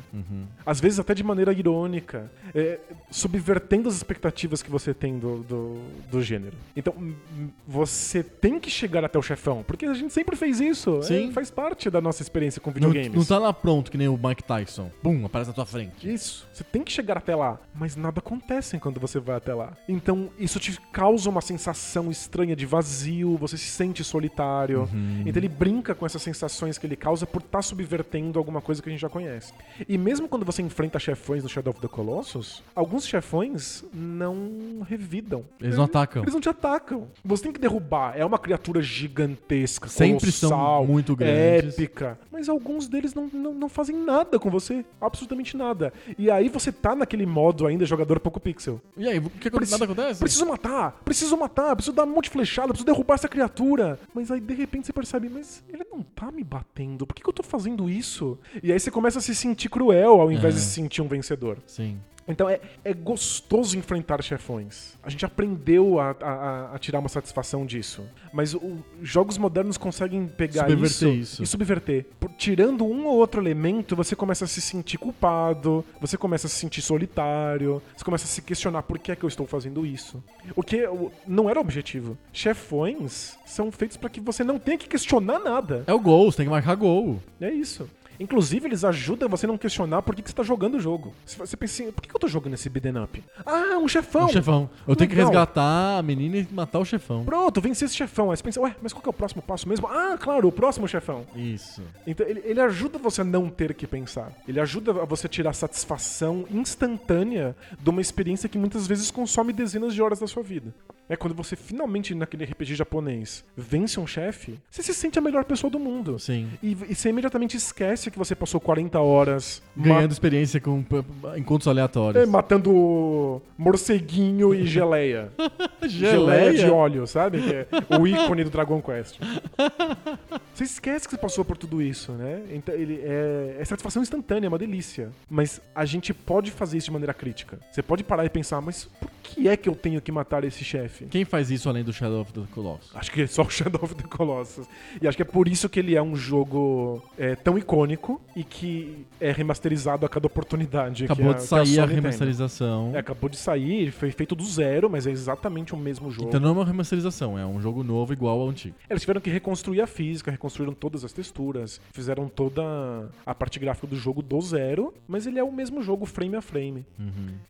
Às vezes até de maneira irônica, é, subvertendo as expectativas que você tem do, do, do gênero. Então, você tem que chegar até o chefão, porque a gente sempre fez isso. é, Sim. faz parte da nossa experiência com Não, videogames. não tá lá pronto, que nem o Mike Tyson. Bum, aparece na tua frente. Isso. Você tem que chegar até lá. Mas nada acontece quando você vai até lá. Então, isso te causa uma sensação estranha de vazio, você se sente solitário. Então, ele brinca com essas sensações que ele causa por estar subvertendo alguma coisa que a gente já conhece. E mesmo quando você enfrenta chefões no Shadow of the Colossus, alguns chefões não revidam. Eles não atacam. Eles não te atacam. Você tem que derrubar. É uma criatura gigantesca, Sempre são colossal, muito grandes. épica. Mas alguns deles não, não, não fazem nada com você. Absolutamente nada. E aí você tá naquele modo ainda jogador pouco pixel. E aí, o que Preci- nada acontece? Preciso matar, preciso matar, preciso dar um monte de flechada, preciso derrubar essa criatura. Mas aí de repente você percebe, mas ele não tá me batendo, por que, que eu tô fazendo isso? E aí você começa a se sentir cruel ao invés É. de se sentir um vencedor. Sim. Então é, é gostoso enfrentar chefões. A gente aprendeu a, a- a tirar uma satisfação disso. Mas o- jogos modernos conseguem pegar isso, isso. e subverter. Por- tirando um ou outro elemento, você começa a se sentir culpado, você começa a se sentir solitário, você começa a se questionar por que é que eu estou fazendo isso. O que o- não era o objetivo. Chefões são feitos para que você não tenha que questionar nada. É o gol, você tem que marcar gol. É isso. Inclusive, eles ajudam você a não questionar por que, que você tá jogando o jogo. Você pensa assim, por que, que eu tô jogando esse beat'em up? Ah, um chefão! Um chefão. Eu tenho que Legal. resgatar a menina e matar o chefão. Pronto, venci esse chefão. Aí você pensa, ué, mas qual que é o próximo passo mesmo? Ah, claro, o próximo chefão. Isso. Então ele, ele ajuda você a não ter que pensar. Ele ajuda a você tirar satisfação instantânea de uma experiência que muitas vezes consome dezenas de horas da sua vida. É quando você finalmente, naquele RPG japonês, vence um chefe, você se sente a melhor pessoa do mundo. Sim. E, e você imediatamente esquece que você passou 40 horas Ganhando experiência com encontros aleatórios. é, matando morceguinho e geleia. Geleia de óleo, sabe? Que é o ícone do Dragon Quest. Você esquece que você passou por tudo isso, né? Então, ele é, é satisfação instantânea, é uma delícia. Mas a gente pode fazer isso de maneira crítica. Você pode parar e pensar, mas por que é que eu tenho que matar esse chefe? Quem faz isso além do Shadow of the Colossus? Acho que é só o Shadow of the Colossus. E acho que é por isso que ele é um jogo é, tão icônico e que é remasterizado a cada oportunidade. Acabou a- de sair a, Sony tem. remasterização. É, acabou de sair, foi feito do zero, mas é exatamente o mesmo jogo. Então não é uma remasterização, é um jogo novo igual ao antigo. Eles tiveram que reconstruir a física, reconstruíram todas as texturas, fizeram toda a parte gráfica do jogo do zero, mas ele é o mesmo jogo frame a frame.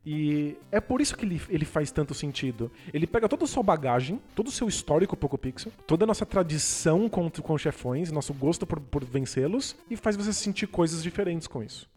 E é por isso que ele, ele faz tanto sentido. Ele pega toda a sua bagagem, todo o seu histórico Poco Pixel, toda a nossa tradição com, com chefões, nosso gosto por, por vencê-los, e faz você sentir coisas diferentes com isso.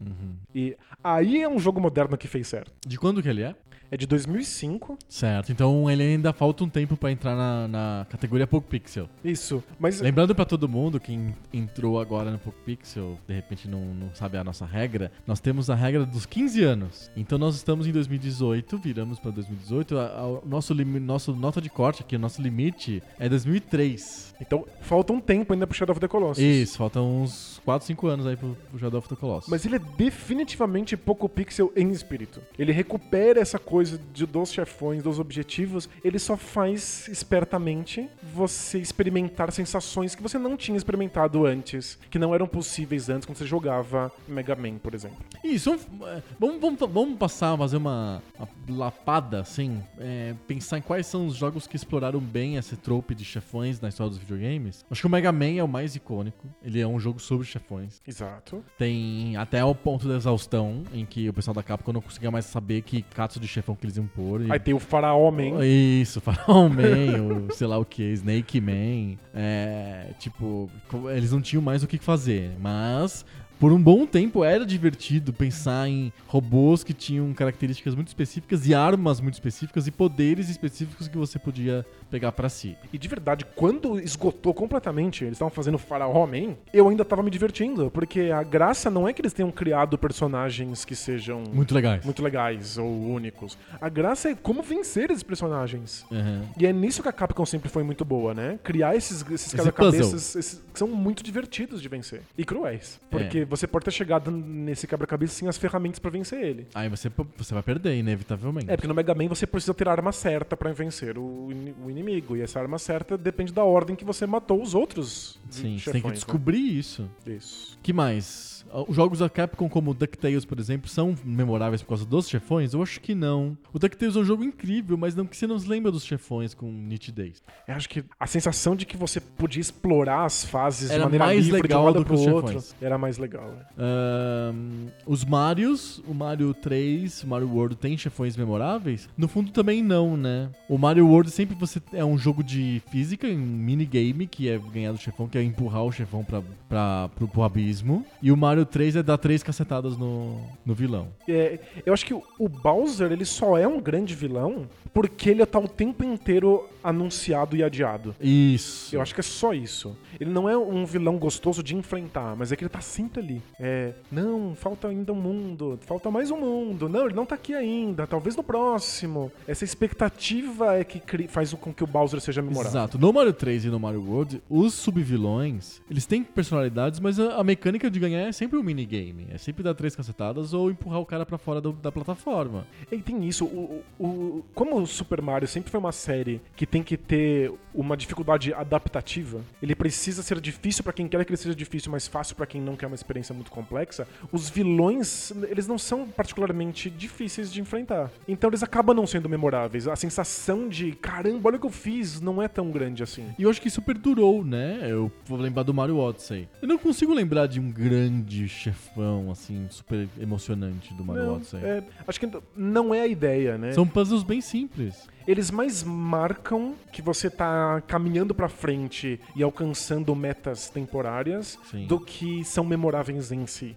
E aí é um jogo moderno que fez certo. De quando que ele é? É de 2005, Certo, então ele ainda falta um tempo pra entrar na, na categoria Poco Pixel. isso. Mas Lembrando pra todo mundo que en- entrou agora no Poco Pixel, de repente não, não sabe a nossa regra, nós temos a regra dos 15 anos. Então nós estamos em 2018, viramos pra 2018, a, a- o nosso, nosso nota de corte aqui, o nosso limite é 2003. Então, falta um tempo ainda pro Shadow of the Colossus. Isso, faltam uns 4, 5 anos aí pro, pro Shadow of the Colossus. Mas ele é definitivamente pouco pixel em espírito. Ele recupera essa coisa de, dos chefões, dos objetivos. Ele só faz espertamente você experimentar sensações que você não tinha experimentado antes, que não eram possíveis antes quando você jogava Mega Man, por exemplo. Isso, vamos, é, vamos, vamos, passar, fazer uma, uma lapada, assim, é, pensar em quais são os jogos que exploraram bem esse trope de chefões na história dos videogames. Acho que o Mega Man é o mais icônico. Ele é um jogo sobre chefões. Exato. Tem até o ponto da exaustão, em que o pessoal da Capcom não conseguia mais saber que katsu de chefão que eles iam pôr. E... Aí tem o Faraó Man. Isso, Pharaoh Man, o sei lá o que, Snake Man. É, tipo, eles não tinham mais o que fazer. Mas, por um bom tempo, era divertido pensar em robôs que tinham características muito específicas e armas muito específicas e poderes específicos que você podia pegar pra si. E de verdade, quando esgotou completamente, eles estavam fazendo Faraó Man, eu ainda tava me divertindo, porque a graça não é que eles tenham criado personagens que sejam Muito legais. muito legais ou únicos. A graça é como vencer esses personagens. Uhum. E é nisso que a Capcom sempre foi muito boa, né? Criar esses, esses Esse esses- que são muito divertidos de vencer. E cruéis. Porque você pode ter chegado nesse quebra-cabeça sem as ferramentas pra vencer ele. Aí você, você vai perder, inevitavelmente. É, porque no Mega Man você precisa ter a arma certa pra vencer o, o inimigo. E essa arma certa depende da ordem que você matou os outros Sim, você chefões. tem que né? descobrir isso. Isso. que mais? Os jogos da Capcom, como DuckTales, por exemplo, são memoráveis por causa dos chefões? Eu acho que não. O DuckTales é um jogo incrível, mas não que você não se lembra dos chefões com nitidez. Eu acho que a sensação de que você podia explorar as fases Era de maneira mais livre de legal um lado do que os outro chefões. era mais legal. né? Ahn, os Marios, o Mario 3, o Mario World tem chefões memoráveis? No fundo também não, né? O Mario World sempre você é um jogo de física, um minigame, que é ganhar do chefão, que é empurrar o chefão pra, pra, pro, pro abismo. E o Mario 3 é dar três cacetadas no, no vilão. É, eu acho que o- o Bowser ele só é um grande vilão porque ele tá o tempo inteiro anunciado e adiado. Isso. Eu acho que é só isso. Ele não é um vilão gostoso de enfrentar, mas é que ele tá sempre ali. É, não, falta ainda um mundo, falta mais um mundo. Não, ele não tá aqui ainda, talvez no próximo. Essa expectativa é que faz com que o Bowser seja memorável. Exato. No Mario 3 e no Mario World, os subvilões, eles têm personalidades, mas a, a mecânica de ganhar é sempre um minigame. É sempre dar três cacetadas ou empurrar o cara pra fora do- da plataforma. E tem isso, o, o- como o Super Mario sempre foi uma série que tem que ter uma dificuldade adaptativa, ele precisa ser difícil pra quem quer que ele seja difícil, mas fácil pra quem não quer uma experiência muito complexa. Os vilões, eles não são particularmente difíceis de enfrentar. Então eles acabam não sendo memoráveis. A sensação de, caramba, olha o que eu fiz, não é tão grande assim. E eu acho que isso perdurou, né? Eu vou lembrar do Mario Odyssey. Eu não consigo lembrar de um grande chefão, assim, super emocionante do Mario Odyssey. é, acho que não é a ideia, né? São puzzles bem simples. Eles mais marcam que você tá caminhando pra frente e alcançando metas temporárias Sim. do que são memoráveis em si.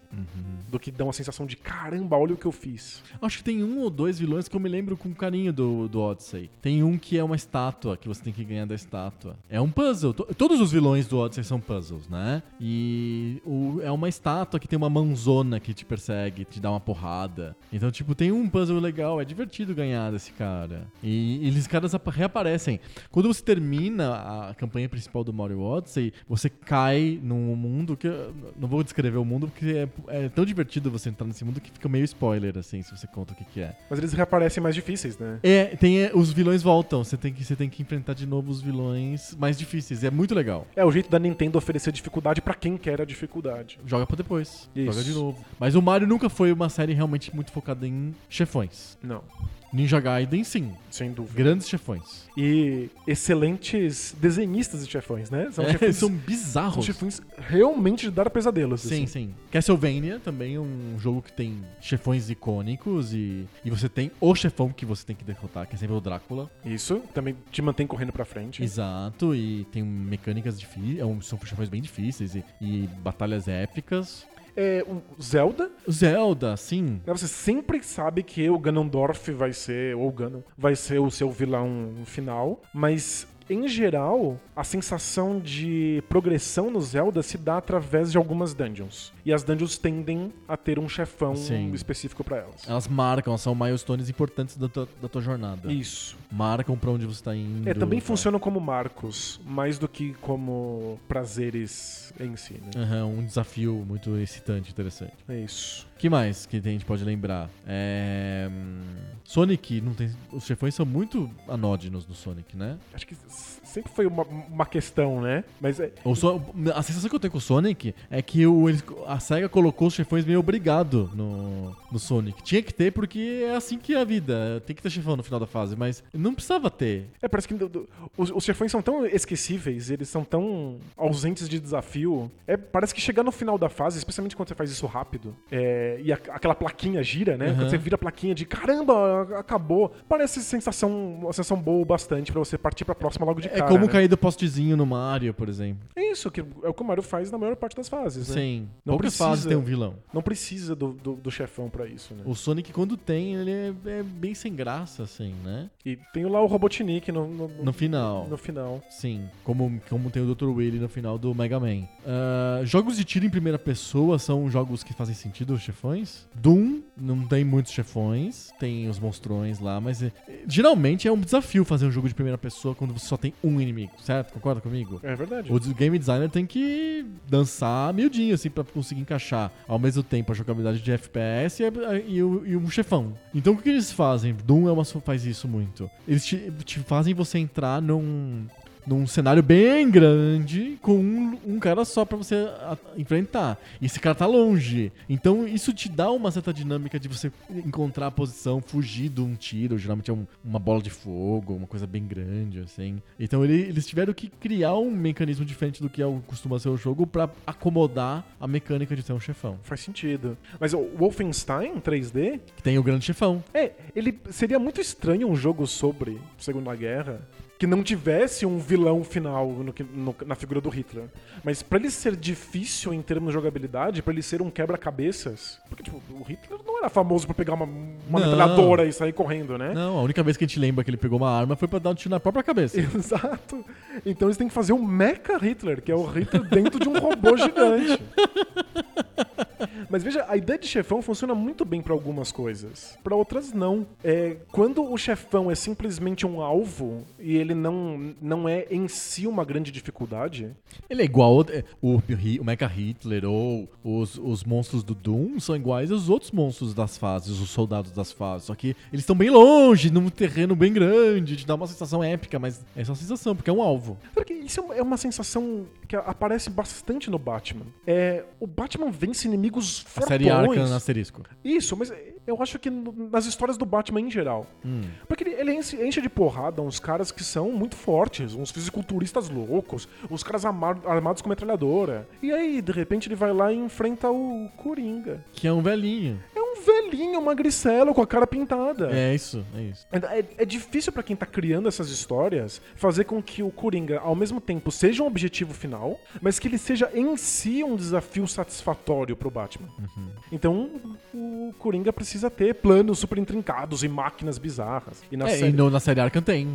Do que dão a sensação de caramba, olha o que eu fiz. Acho que tem um ou dois vilões que eu me lembro com carinho do, do Odyssey. Tem um que é uma estátua, que você tem que ganhar da estátua. É um puzzle. To- todos os vilões do Odyssey são puzzles, né? E o- é uma estátua que tem uma mãozona que te persegue, te dá uma porrada. Então, tipo, tem um puzzle legal. É divertido ganhar desse cara. E, e eles caras apa- reaparecem. Quando você termina a campanha principal do Mario Odyssey, você cai num mundo que... Não vou descrever o mundo, porque é, é tão divertido você entrar nesse mundo que fica meio spoiler, assim, se você conta o que, que é. Mas eles reaparecem mais difíceis, né? É, tem, é, os vilões voltam. Você tem, que, você tem que enfrentar de novo os vilões mais difíceis. É muito legal. É o jeito da Nintendo oferecer dificuldade pra quem quer a dificuldade. Joga pra depois. Isso. Joga de novo. Mas o Mario nunca foi uma série realmente muito focada em chefões. Não, Ninja Gaiden, sim. sem dúvida. Grandes chefões. E excelentes desenhistas de chefões, né? São É, chefões, são são bizarros. chefões realmente de dar pesadelos. Sim, assim. sim. Castlevania também é um jogo que tem chefões icônicos e, e você tem o chefão que você tem que derrotar, que é sempre o Drácula. Isso também te mantém correndo pra frente. Exato, e tem mecânicas difíceis, são chefões bem difíceis e, e batalhas épicas. É, o Zelda, Zelda, sim. né, você sempre sabe que o Ganondorf vai ser, ou o Ganon, vai ser o seu vilão final, mas em geral, a sensação de progressão no Zelda se dá através de algumas dungeons. E as dungeons tendem a ter um chefão Sim. específico pra elas. Elas marcam, são milestones importantes da tua, da tua jornada. Isso. Marcam pra onde você tá indo. É, também tá. funcionam como marcos, mais do que como prazeres em si, né? Aham, um desafio muito excitante, interessante. É isso. Que mais que a gente pode lembrar? É... hum, Sonic, não tem... os chefões são muito anódinos no Sonic, né? Acho que sempre foi uma, uma questão, né? Mas é, So- A sensação que eu tenho com o Sonic é que o... a SEGA colocou os chefões meio obrigado no... no Sonic. Tinha que ter porque é assim que é a vida. Tem que ter chefão no final da fase, mas não precisava ter. É, parece que do- do- os, os chefões são tão esquecíveis, eles são tão ausentes de desafio. É, parece que chegar no final da fase, especialmente quando você faz isso rápido, é, e a- aquela plaquinha gira, né? Uhum. Quando você vira a plaquinha de caramba, acabou. Parece sensação, uma sensação boa bastante pra você partir pra próxima logo de É cara. como né? cair do postezinho no Mario, por exemplo. É isso, que é o que o Mario faz na maior parte das fases, né? Sim. Não Poucas precisa- fases tem um vilão. Não precisa do, do, do chefão pra isso, né? O Sonic, quando tem, ele é, é bem sem graça, assim, né? E tem lá o Robotnik no, no, No final. No final. Sim, como, como tem o Dr. Willy no final do Mega Man. Ah, jogos de tiro em primeira pessoa são jogos que fazem sentido, os chefões. Doom não tem muitos chefões, tem os monstrões lá, mas é- geralmente é um desafio fazer um jogo de primeira pessoa quando só só tem um inimigo, certo? Concorda comigo? É verdade. O game designer tem que dançar miudinho, assim, pra conseguir encaixar ao mesmo tempo a jogabilidade de FPS e, a- e o- e um chefão. Então o que, que eles fazem? Doom é uma, faz isso muito. Eles te, te fazem você entrar num, num cenário bem grande com um, um cara só pra você a- enfrentar. E esse cara tá longe. Então isso te dá uma certa dinâmica de você encontrar a posição, fugir de um tiro. Geralmente é um- uma bola de fogo, uma coisa bem grande, assim. Então ele- eles tiveram que criar um mecanismo diferente do que é o- costuma ser o jogo pra acomodar a mecânica de ser um chefão. Faz sentido. Mas o Wolfenstein 3D, Que tem o grande chefão. é, ele seria muito estranho um jogo sobre Segunda Guerra que não tivesse um vilão final no no- na figura do Hitler. Mas pra ele ser difícil em termos de jogabilidade, pra ele ser um quebra-cabeças, porque tipo, o Hitler não era famoso por pegar uma, uma Não. metralhadora e sair correndo, né? Não, a única vez que a gente lembra que ele pegou uma arma foi pra dar um tiro na própria cabeça. Exato. Então eles têm que fazer o Mecha Hitler, que é o Hitler dentro de um robô gigante. Mas veja, a ideia de chefão funciona muito bem pra algumas coisas. Pra outras não. É, quando o chefão é simplesmente um alvo e ele não, não é em si uma grande dificuldade, Ele é igual ao- é, o, o Mecha Hitler ou os, os monstros do Doom são iguais aos outros monstros das fases, os soldados das fases. Só que eles estão bem longe, num terreno bem grande, te dá uma sensação épica, mas é só sensação, porque é um alvo. Porque isso é uma- é uma sensação que aparece bastante no Batman. É, o Batman vence inimigos A série Arkham fortões. asterisco. Isso, mas eu acho que nas histórias do Batman em geral. Hum. Porque ele, ele enche, enche de porrada uns caras que são muito fortes, uns fisiculturistas loucos, uns caras amar- armados com metralhadora. E aí, de repente, ele vai lá e enfrenta o Coringa. Que é um velhinho. É um velhinho magricelo com a cara pintada. É isso, é isso. É, é difícil pra quem tá criando essas histórias fazer com que o Coringa, ao mesmo tempo, seja um objetivo final, mas que ele seja em si um desafio satisfatório pro Batman. Então, o Coringa precisa ter planos super intrincados e máquinas bizarras. E na É, série... e no- na série Arkham tem.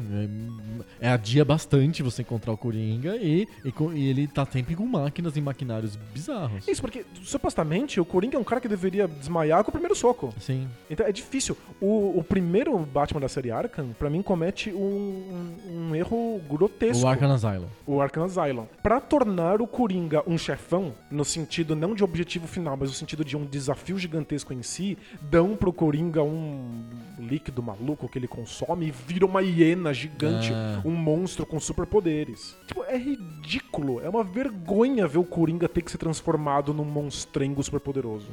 É, é adia bastante você encontrar o Coringa e, e, e ele tá sempre com máquinas e maquinários bizarros. Isso, porque supostamente o Coringa é um cara que deveria desmaiar com o primeiro soco. Sim. Então é difícil. O, o primeiro Batman da série Arkham, pra mim, comete um, um- um erro grotesco. O Arkham Asylum. o Arkham Asylum. Pra tornar o Coringa um chefão, no sentido não de objetivo final, mas no sentido de um desafio gigantesco em si, dão pro Coringa um líquido maluco que ele consome e vira uma hiena gigante, Ah. um monstro com superpoderes. Tipo, é ridículo, é uma vergonha ver o Coringa ter que ser transformado num monstrengo superpoderoso.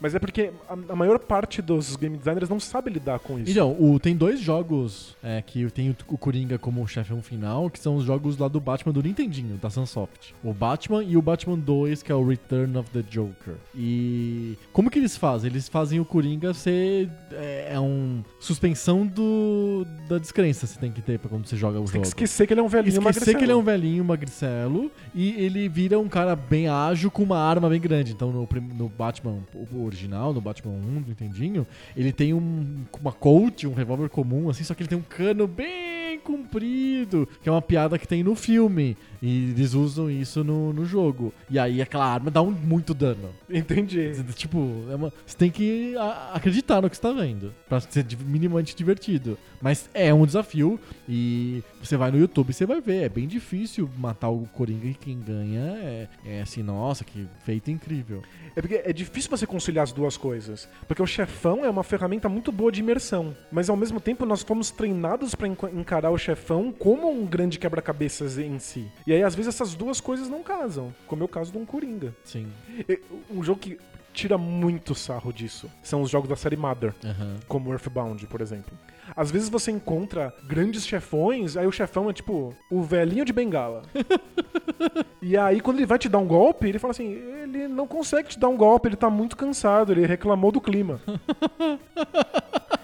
Mas é porque a, a maior parte dos game designers não sabe lidar com isso. Então, o- tem dois jogos é, que tem o, o Coringa como chefão final, que são os jogos lá do Batman do Nintendinho, da Sunsoft. O Batman e o Batman 2, que é o Return of the Joker. E como que eles fazem? Eles fazem o Coringa ser é, é um suspensão do da descrença que você tem que ter pra quando você joga o Tem jogo. que esquecer que ele é um velhinho Esquecer que ele é um magricelo. velhinho magricelo e ele vira um cara bem ágil com uma arma bem grande. Então no, no Batman original, no Batman 1 do Nintendinho, ele tem um, uma Colt, um revólver comum, assim, só que ele tem um cano bem comprido, que é uma piada que tem no filme. E eles usam isso no, no jogo. E aí aquela arma dá um, muito dano. Entendi. Tipo, é uma- você tem que a- acreditar no que você tá vendo. Pra ser minimamente divertido. Mas é um desafio. E você vai no YouTube e você vai ver. É bem difícil matar o Coringa e quem ganha é, é assim, nossa, que feito incrível. É porque é difícil você conciliar as duas coisas. Porque o chefão é uma ferramenta muito boa de imersão. Mas ao mesmo tempo nós fomos treinados pra enca- encarar o chefão como um grande quebra-cabeças em si. E aí às vezes essas duas coisas não casam. Como é o caso de um Coringa. Sim. E Um jogo que tira muito sarro disso são os jogos da série Mother. Aham. Como Earthbound, por exemplo. Às vezes você encontra grandes chefões, aí o chefão é tipo o velhinho de bengala. e aí quando ele vai te dar um golpe, ele fala assim: ele não consegue te dar um golpe, ele tá muito cansado, ele reclamou do clima.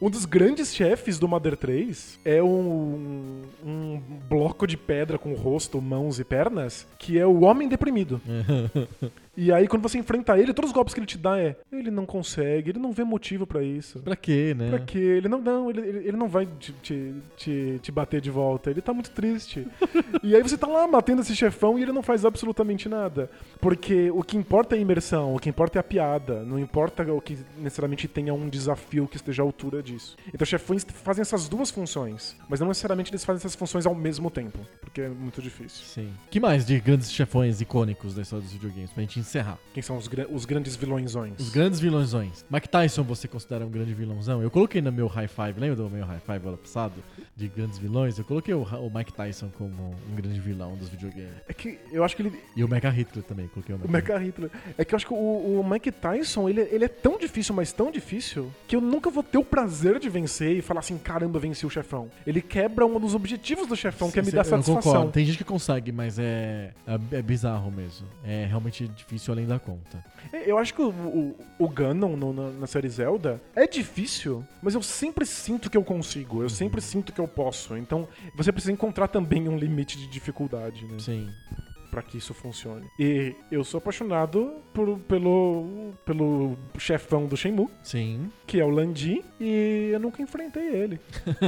Um dos grandes chefes do Mother 3 é um, um bloco de pedra com rosto, mãos e pernas, que é o Homem Deprimido. E aí, quando você enfrenta ele, todos os golpes que ele te dá é. Ele não consegue, ele não vê motivo pra isso. Pra quê, né? Pra quê? Ele não, não ele, ele ele não vai te, te, te, te bater de volta. Ele tá muito triste. e aí você tá lá matando esse chefão e ele não faz absolutamente nada. Porque o que importa é a imersão, o que importa é a piada. Não importa o que necessariamente tenha um desafio que esteja à altura disso. Então, chefões fazem essas duas funções, mas não necessariamente eles fazem essas funções ao mesmo tempo, porque é muito difícil. Sim. que mais de grandes chefões icônicos da história dos videogames? Pra gente encerrar. Quem são os, gra- os grandes vilõezões? Os grandes vilãozões. Mike Tyson você considera um grande vilãozão? Eu coloquei no meu high five, lembra do meu high five ano passado? De grandes vilões? Eu coloquei o, o Mike Tyson como um grande vilão dos videogames. É que eu acho que ele. E o Mecha Hitler também, coloquei o O Mecha Mecha Hitler. É que eu acho que o, o Mike Tyson, ele, ele é tão difícil, mas tão difícil, que eu nunca vou ter o prazer de vencer e falar assim, caramba, venci o chefão. Ele quebra um dos objetivos do chefão, que é me dar satisfação. concordo. Tem gente que consegue, mas é, é, é bizarro mesmo. É realmente difícil além da conta. É, Eu acho que o, o, o Ganon no- na, na série Zelda é difícil, mas eu sempre sinto que eu consigo, eu sempre sinto que eu posso. Então você precisa encontrar também um limite de dificuldade, né? Sim. Pra que isso funcione. E eu sou apaixonado por, pelo, pelo chefão do Shenmue, Sim. que é o Landi, e eu nunca enfrentei ele.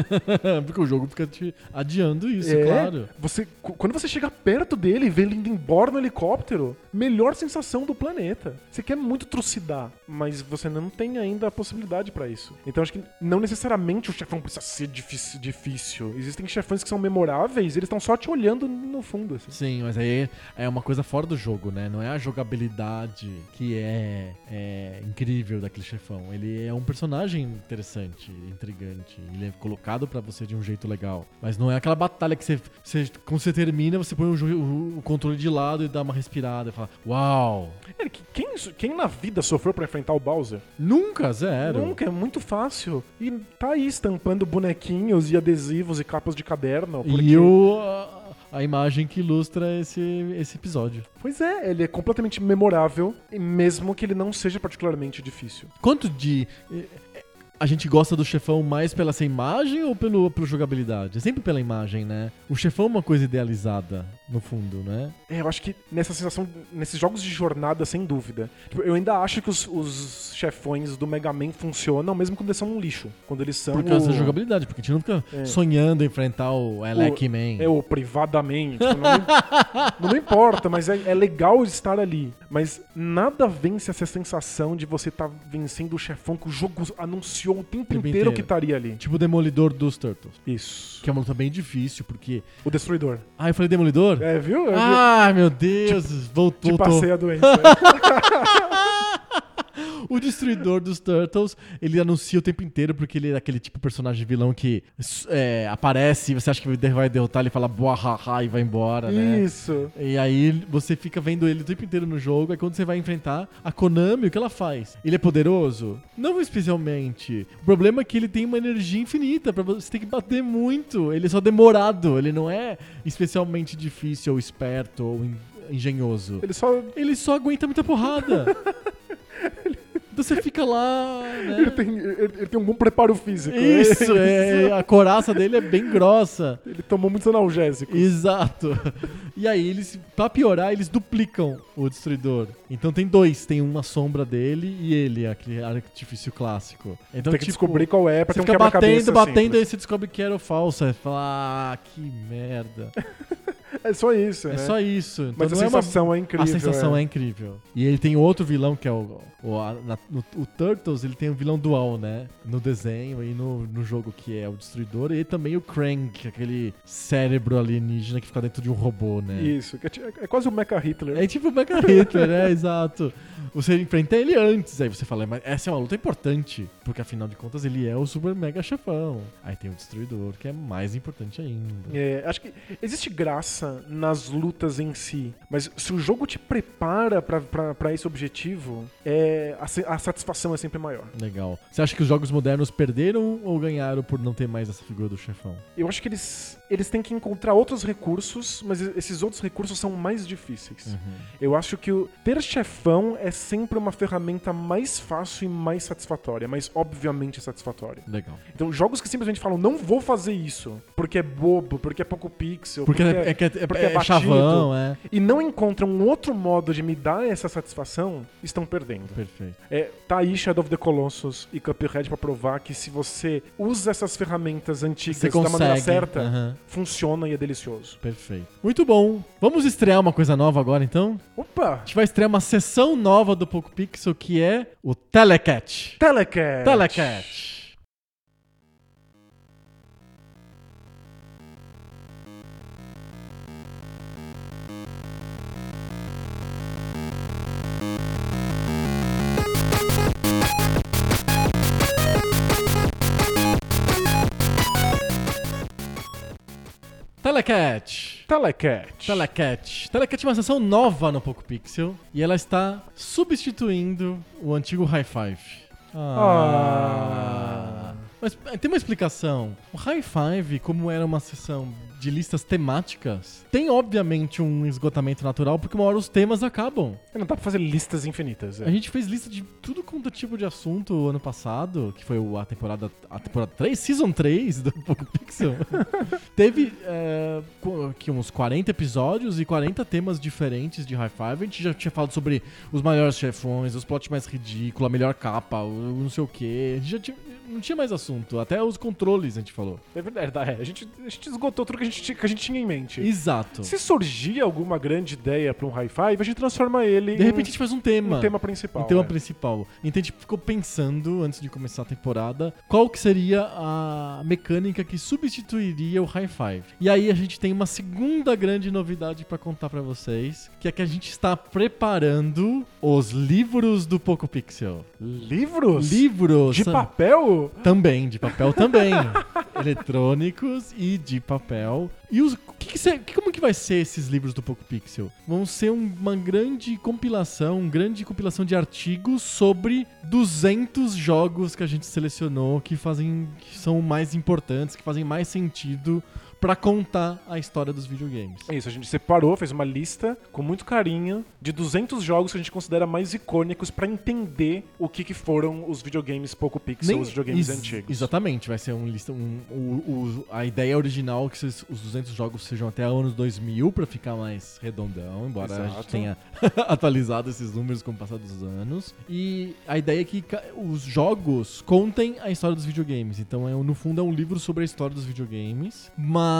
Porque o jogo fica te adiando isso, É, claro. Você, quando você chega perto dele e vê ele indo embora no helicóptero, melhor sensação do planeta. Você quer muito trucidar, mas você não tem ainda a possibilidade pra isso. Então acho que não necessariamente o chefão precisa ser difícil. difícil. Existem chefões que são memoráveis, eles estão só te olhando no fundo. assim. Sim, mas aí é uma coisa fora do jogo, né? Não é a jogabilidade que é, é incrível daquele chefão. Ele é um personagem interessante, intrigante. Ele é colocado pra você de um jeito legal. Mas não é aquela batalha que você, você quando você termina, você põe o, o- controle de lado e dá uma respirada e fala: Uau! É, que- Quem, quem na vida sofreu pra enfrentar o Bowser? Nunca, zero. Nunca, é muito fácil. E tá aí estampando bonequinhos e adesivos e capas de caderno. Porque... E o, a, imagem que ilustra esse, esse episódio. Pois é, ele é completamente memorável, mesmo que ele não seja particularmente difícil. Quanto de. A gente gosta do chefão mais pela essa imagem ou pelo, pela jogabilidade? É sempre pela imagem, né? O chefão é uma coisa idealizada, no fundo, né? É, eu acho que nessa sensação, nesses jogos de jornada, sem dúvida. Tipo, eu ainda acho que os, os chefões do Mega Man funcionam mesmo quando eles são um lixo. Quando eles são. Por causa o- da jogabilidade, porque a gente não fica É. sonhando em enfrentar o Elec Man. É o privadamente. tipo, não, não importa, mas é, é legal estar ali. Mas nada vence essa sensação de você estar vencendo o chefão que o jogo anunciou o tempo, Tempo inteiro, que estaria ali. Tipo o Demolidor dos Turtles. Isso. Que é uma luta bem difícil, porque. O Destruidor. Ah, eu falei Demolidor? É, viu? Eu Ah, meu Deus! voltou. te tô- passei a doença. O destruidor dos Turtles, ele anuncia o tempo inteiro porque ele é aquele tipo de personagem vilão que é, aparece e você acha que vai derrotar, ele fala boa haha e vai embora, né? Isso. E aí você fica vendo ele o tempo inteiro no jogo, aí quando você vai enfrentar a Konami, o que ela faz? Ele é poderoso? Não especialmente. O problema é que ele tem uma energia infinita, pra você tem que bater muito. Ele é só demorado, ele não é especialmente difícil ou esperto ou en- engenhoso. Ele só. Ele só aguenta muita porrada. Então você fica lá, né? Ele tem, ele, ele tem um bom preparo físico. né? Isso, é, a coraça dele é bem grossa. Ele tomou muitos analgésicos. Exato. E aí eles, pra piorar, eles duplicam o destruidor. Então tem dois, tem uma sombra dele e ele, aquele artifício clássico. Então tem que tipo, descobrir qual é pra ter um fica quebra-cabeça. batendo, batendo, simples. aí você descobre que era o falso. Aí você fala, ah, que merda. É só isso, É né? só isso. Então Mas a não é uma- sensação é incrível. A sensação é. é. incrível. E ele tem outro vilão que é o. O, a- na- no- o Turtles, ele tem um vilão dual, né? No desenho e no, no jogo que é o Destruidor. E também o Krang, é aquele cérebro alienígena que fica dentro de um robô, né? Isso, que é, é quase o Mecha Hitler. É tipo o Mecha Hitler, né? Exato. Você enfrenta ele antes, aí você fala, mas essa é uma luta importante, porque afinal de contas ele é o super mega chefão. Aí tem o Destruidor, que é mais importante ainda. É, acho que existe graça nas lutas em si, mas se o jogo te prepara pra esse objetivo, é, a, a satisfação é sempre maior. Legal. Você acha que os jogos modernos perderam ou ganharam por não ter mais essa figura do chefão? Eu acho que eles, eles têm que encontrar outros recursos, mas esses outros recursos são mais difíceis. Eu acho que o ter chefão é sempre uma ferramenta mais fácil e mais satisfatória, mas obviamente satisfatória. Legal. Então, jogos que simplesmente falam, não vou fazer isso, porque é bobo, porque é pouco pixel, Porque, porque, é, é que é, porque é, é batido. chavão, é. e não encontram um outro modo de me dar essa satisfação, estão perdendo. Perfeito. É, tá aí Shadow of the Colossus e Cuphead pra provar que se você usa essas ferramentas antigas Você da maneira certa, Aham. funciona e é delicioso. Perfeito. Muito bom. Vamos estrear uma coisa nova agora, então? Opa! A gente vai estrear uma sessão nova do Poco Pixel que é o Telecat. Telecat! Telecat. Telecat. Telecat. Telecat. Telecat é uma sessão nova no Poco Pixel e ela está substituindo o antigo High Five. Ah. Mas eh, tem uma explicação. O High Five, como era uma sessão de listas temáticas, tem obviamente um esgotamento natural, porque uma hora os temas acabam. Não dá pra fazer listas infinitas. é. A gente fez lista de tudo quanto é tipo de assunto ano passado, que foi a temporada, a temporada 3, Season 3 do Poco Pixel. Teve é, co- que uns 40 episódios e 40 temas diferentes de High Five. A gente já tinha falado sobre os maiores chefões, os plots mais ridículos, a melhor capa, o não sei o que. A gente já tinha, não tinha mais assunto. Até os controles a gente falou. É verdade, é, a, gente, a gente esgotou tudo que a gente, tinha- que a gente tinha em mente. Exato. Se surgir alguma grande ideia pra um high five, a gente transforma ele De em repente a gente faz um tema. um tema principal. Um tema é. principal. Então a gente ficou pensando, antes de começar a temporada, qual que seria a mecânica que substituiria o High Five. E aí a gente tem uma segunda grande novidade pra contar pra vocês, que é que a gente está preparando os livros do Poco Pixel. Livros? Livros De papel? Também, de papel também. Eletrônicos e de papel. E os, que que cê- como que vai ser esses livros do Poco Pixel? Vão ser um- uma grande compilação, uma grande compilação de artigos sobre 200 jogos que a gente selecionou que fazem que são mais importantes, que fazem mais sentido pra contar a história dos videogames. É isso, a gente separou, fez uma lista com muito carinho de 200 jogos que a gente considera mais icônicos pra entender o que, que foram os videogames pouco pixel, os videogames antigos. Exatamente, vai ser um lista. Um, o- o- a ideia original é que os 200 jogos sejam até anos 2000 pra ficar mais redondão, embora a gente Exato. tenha atualizado esses números com o passar dos anos. E a ideia é que os jogos contem a história dos videogames. Então, é, um- no fundo, é um livro sobre a história dos videogames, mas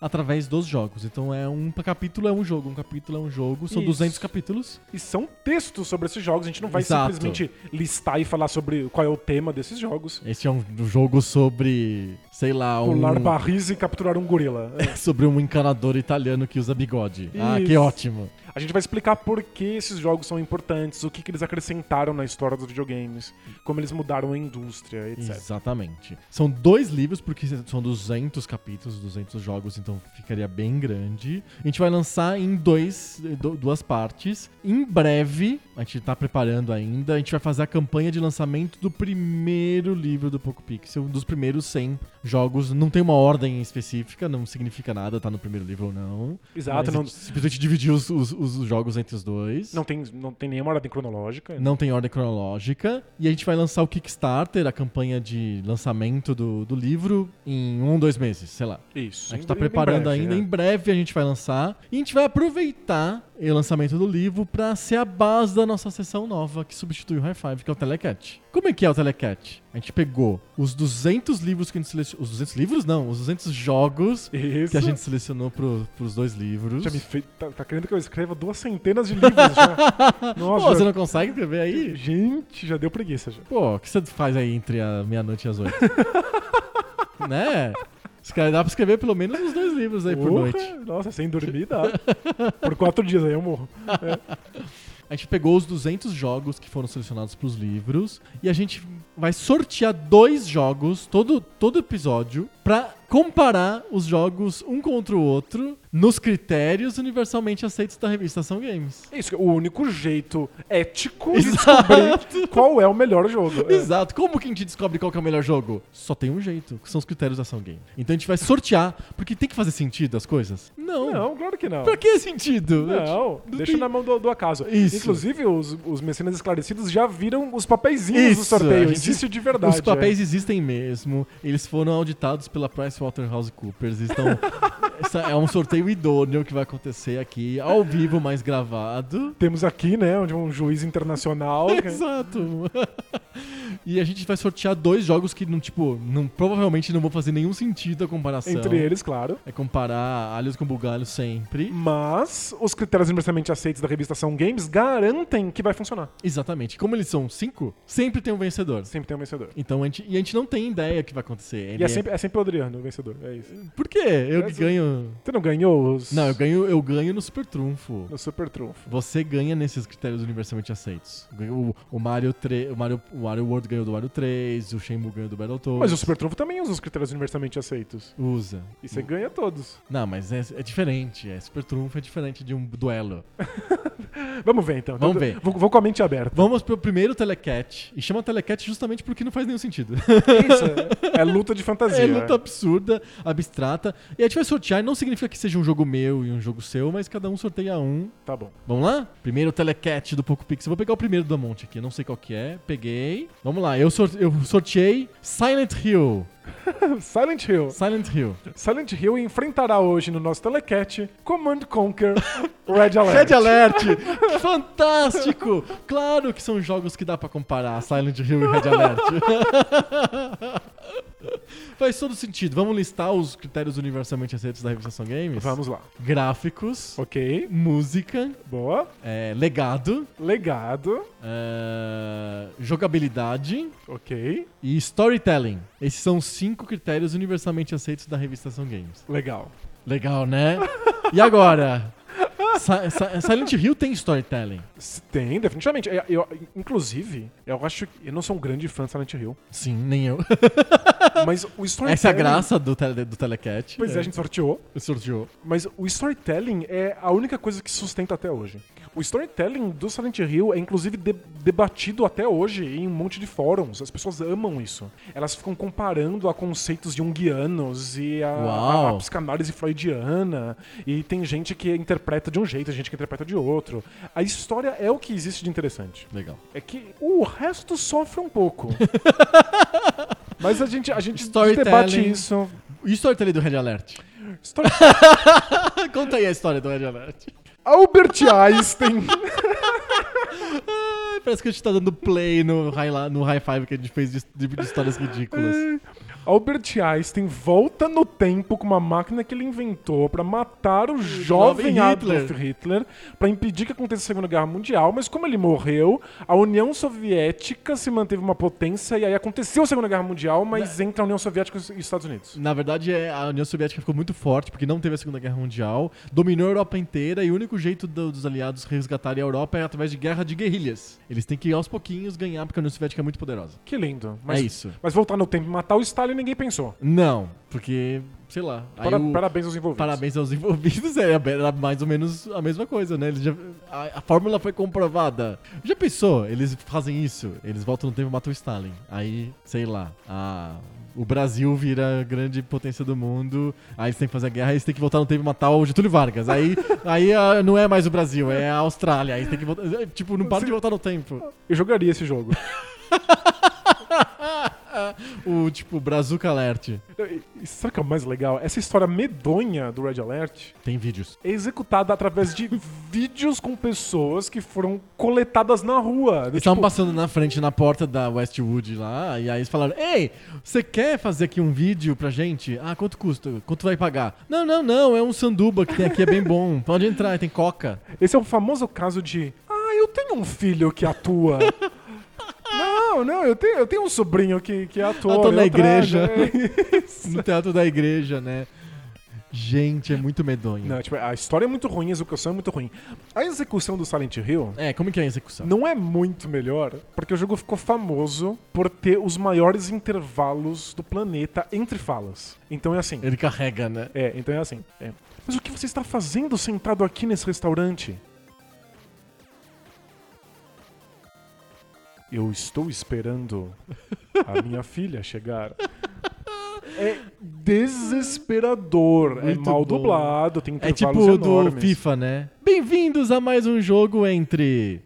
através dos jogos. Então, é um capítulo é um jogo, um capítulo é um jogo. São Isso. 200 capítulos. E são textos sobre esses jogos, a gente não vai Exato. simplesmente listar e falar sobre qual é o tema desses jogos. Esse é um jogo sobre, sei lá, um... Pular barris e capturar um gorila. É. sobre um encanador italiano que usa bigode. Ah, que Isso. ótimo. A gente vai explicar por que esses jogos são importantes, o que, que eles acrescentaram na história dos videogames, como eles mudaram a indústria, etc. Exatamente. São dois livros, porque são 200 capítulos, 200 jogos, então ficaria bem grande. A gente vai lançar em dois, du- duas partes. Em breve, a gente tá preparando ainda, a gente vai fazer a campanha de lançamento do primeiro livro do Poco Pixel, dos primeiros 100 jogos. Não tem uma ordem específica, não significa nada, tá no primeiro livro ou não. Exato, não, simplesmente dividir os, os- os jogos entre os dois. não, tem, não tem nenhuma ordem cronológica. Não tem ordem cronológica. E a gente vai lançar o Kickstarter, a campanha de lançamento do, do livro, em um, dois meses, sei lá. Isso. A gente tá preparando breve, ainda. é. Em breve a gente vai lançar. E a gente vai aproveitar o lançamento do livro pra ser a base da nossa sessão nova que substitui o High Five, que é o Telecat. Como é que é o Telecat? A gente pegou os 200 livros que a gente selecionou. Os 200 livros? Não, os 200 jogos Isso. que a gente selecionou pro, pros dois livros. Já me fez, tá, tá querendo que eu escreva duas centenas de livros já. Pô, Nossa, você já- não consegue escrever aí? gente, já deu preguiça já. Pô, o que você faz aí entre a meia-noite e as oito? né? Dá pra escrever pelo menos uns dois livros aí por Porra, noite. Nossa, sem dormir dá. por quatro dias aí eu morro. A gente pegou os 200 jogos que foram selecionados pros livros e a gente vai sortear dois jogos todo, todo episódio pra comparar os jogos um contra o outro nos critérios universalmente aceitos da revista Ação Games. É isso, o único jeito ético de Exato. descobrir qual é o melhor jogo. É. Exato. Como que a gente descobre qual é o melhor jogo? Só tem um jeito, que são os critérios da Ação Game. Então a gente vai sortear, porque tem que fazer sentido as coisas? Não. Não, claro que não. Pra que sentido? Não, Não deixa tem- na mão do, do acaso. Isso. Inclusive, os, os mecenas esclarecidos já viram os papeizinhos do Isso, sorteio. a gente- Existe de verdade. Os papéis existem mesmo, eles foram auditados pela PricewaterhouseCoopers, estão essa é um sorteio idôneo que vai acontecer aqui, ao vivo, mais gravado. Temos aqui, né, onde um juiz internacional. Exato. E a gente vai sortear dois jogos que, não, tipo, não, provavelmente não vão fazer nenhum sentido a comparação. Entre eles, claro. É comparar alhos com bugalhos sempre. Mas os critérios universalmente aceitos da revista São Games garantem que vai funcionar. Exatamente. Como eles são cinco, sempre tem um vencedor. Sempre tem um vencedor. Então a gente, e a gente não tem ideia o que vai acontecer. Ele E é sempre, é sempre o Adriano o vencedor. É isso. Por quê? Eu É, que ganho. Você não ganhou os. Não, eu ganho, eu ganho no Super Trunfo. No Super Trunfo. Você ganha nesses critérios universalmente aceitos. O, o Mario 3, o Mario, o Mario World ganhou do Mario 3, o Shenmue ganhou do Battletoads. Mas o Super Trunfo também usa os critérios universalmente aceitos. usa. E você ganha todos. Não, mas é, é diferente. É Super Trunfo é diferente de um duelo. Vamos ver então. Vamos ver. Vou, vou com a mente aberta. Vamos pro primeiro Telecat. E chama Telecat justamente porque não faz nenhum sentido. Isso, é, é luta de fantasia. É luta absurda, abstrata. E a gente vai sortear, não significa que seja um jogo meu e um jogo seu, mas cada um sorteia um. Tá bom. Vamos lá? Primeiro Telecat do Poco Pix. Eu vou pegar o primeiro da Monte aqui, eu não sei qual que é. Peguei. Vamos lá, eu, sor eu sorteei Silent Hill. Silent Hill. Silent Hill. Silent Hill enfrentará hoje no nosso Telecat Command Conquer Red Alert. Red Alert! Fantástico! Claro que são jogos que dá pra comparar Silent Hill e Red Alert. Faz todo sentido. Vamos listar os critérios universalmente aceitos da revista São Games? Vamos lá. Gráficos, Ok. música, Boa. é, legado, Legado. é, jogabilidade Ok. e storytelling. Esses são os cinco critérios universalmente aceitos da revista São Games. Legal. Legal, né? E agora? Si- Si- Silent Hill tem storytelling. Tem, definitivamente. Eu, eu- inclusive, eu acho que. Eu não sou um grande fã de Silent Hill. Sim, nem eu. Mas o storytelling. Essa é a graça do, tele, do Telecat. Pois é, a gente sorteou. sorteou. Mas o storytelling é a única coisa que sustenta até hoje. O storytelling do Silent Hill é inclusive de- debatido até hoje em um monte de fóruns. As pessoas amam isso. Elas ficam comparando a conceitos junguianos e a, a, a psicanálise freudiana. E tem gente que interpreta de um jeito, gente que interpreta de outro. A história é o que existe de interessante. Legal. É que o resto sofre um pouco. Mas a gente, a gente debate isso. E storytelling do Red Alert? Story- Conta aí a história do Red Alert. Albert Einstein. Parece que a gente tá dando play no high, no high five que a gente fez de, de- de histórias ridículas. Albert Einstein volta no tempo com uma máquina que ele inventou pra matar o jovem jovem Adolf Hitler, pra impedir que acontecesse a Segunda Guerra Mundial, mas como ele morreu, a União Soviética se manteve uma potência e aí aconteceu a Segunda Guerra Mundial, mas entre a União Soviética e os Estados Unidos. Na verdade, é, a União Soviética ficou muito forte porque não teve a Segunda Guerra Mundial, dominou a Europa inteira e o único jeito do- dos aliados resgatarem a Europa é através de guerra de guerrilhas. Eles têm que aos pouquinhos ganhar porque a União Soviética é muito poderosa. Que lindo. Mas, é isso. mas voltar no tempo e matar o Stalin ninguém pensou. Não, porque, sei lá. Para- o- Parabéns aos envolvidos. Parabéns aos envolvidos, é, era mais ou menos a mesma coisa, né? Eles já- a, a fórmula foi comprovada. Já pensou? Eles fazem isso, eles voltam no tempo e matam o Stalin. Aí, sei lá, a- o Brasil vira a grande potência do mundo, aí eles têm que fazer a guerra, aí eles têm que voltar no tempo e matar o Getúlio Vargas. Aí, aí ah, não é mais o Brasil, é a Austrália. Aí tem que voltar. é, Tipo, não para de voltar no tempo. Eu jogaria esse jogo. O tipo, Brazuca Alert. E- Sabe o que é o mais legal? Essa história medonha do Red Alert Tem vídeos. é executada através de vídeos com pessoas que foram coletadas na rua. Eles Tipo, estavam passando na frente, na porta da Westwood lá, e aí eles falaram: Ei, você quer fazer aqui um vídeo pra gente? Ah, quanto custa? Quanto vai pagar? Não, não, não, é um sanduba que tem aqui, é bem bom. Pode entrar, tem coca. Esse é o famoso caso de Ah, eu tenho um filho que atua. não, não, eu tenho, eu tenho um sobrinho que, que atua. Atua na eu trago." igreja. É isso. No teatro da igreja, né? Gente, é muito medonho. Não, tipo, a história é muito ruim, a execução é muito ruim. A execução do Silent Hill É, como que é a execução? não é muito melhor, porque o jogo ficou famoso por ter os maiores intervalos do planeta entre falas. Então é assim. Ele carrega, né? É, então é assim. é. Mas o que você está fazendo sentado aqui nesse restaurante? Eu estou esperando a minha filha chegar. É desesperador. é Muito mal bom. dublado, tem É tipo do enormes. FIFA, né? Bem-vindos a mais um jogo entre.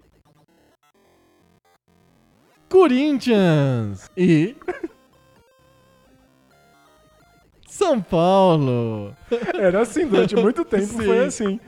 Corinthians e. São Paulo. Era assim, durante muito tempo Sim. foi assim.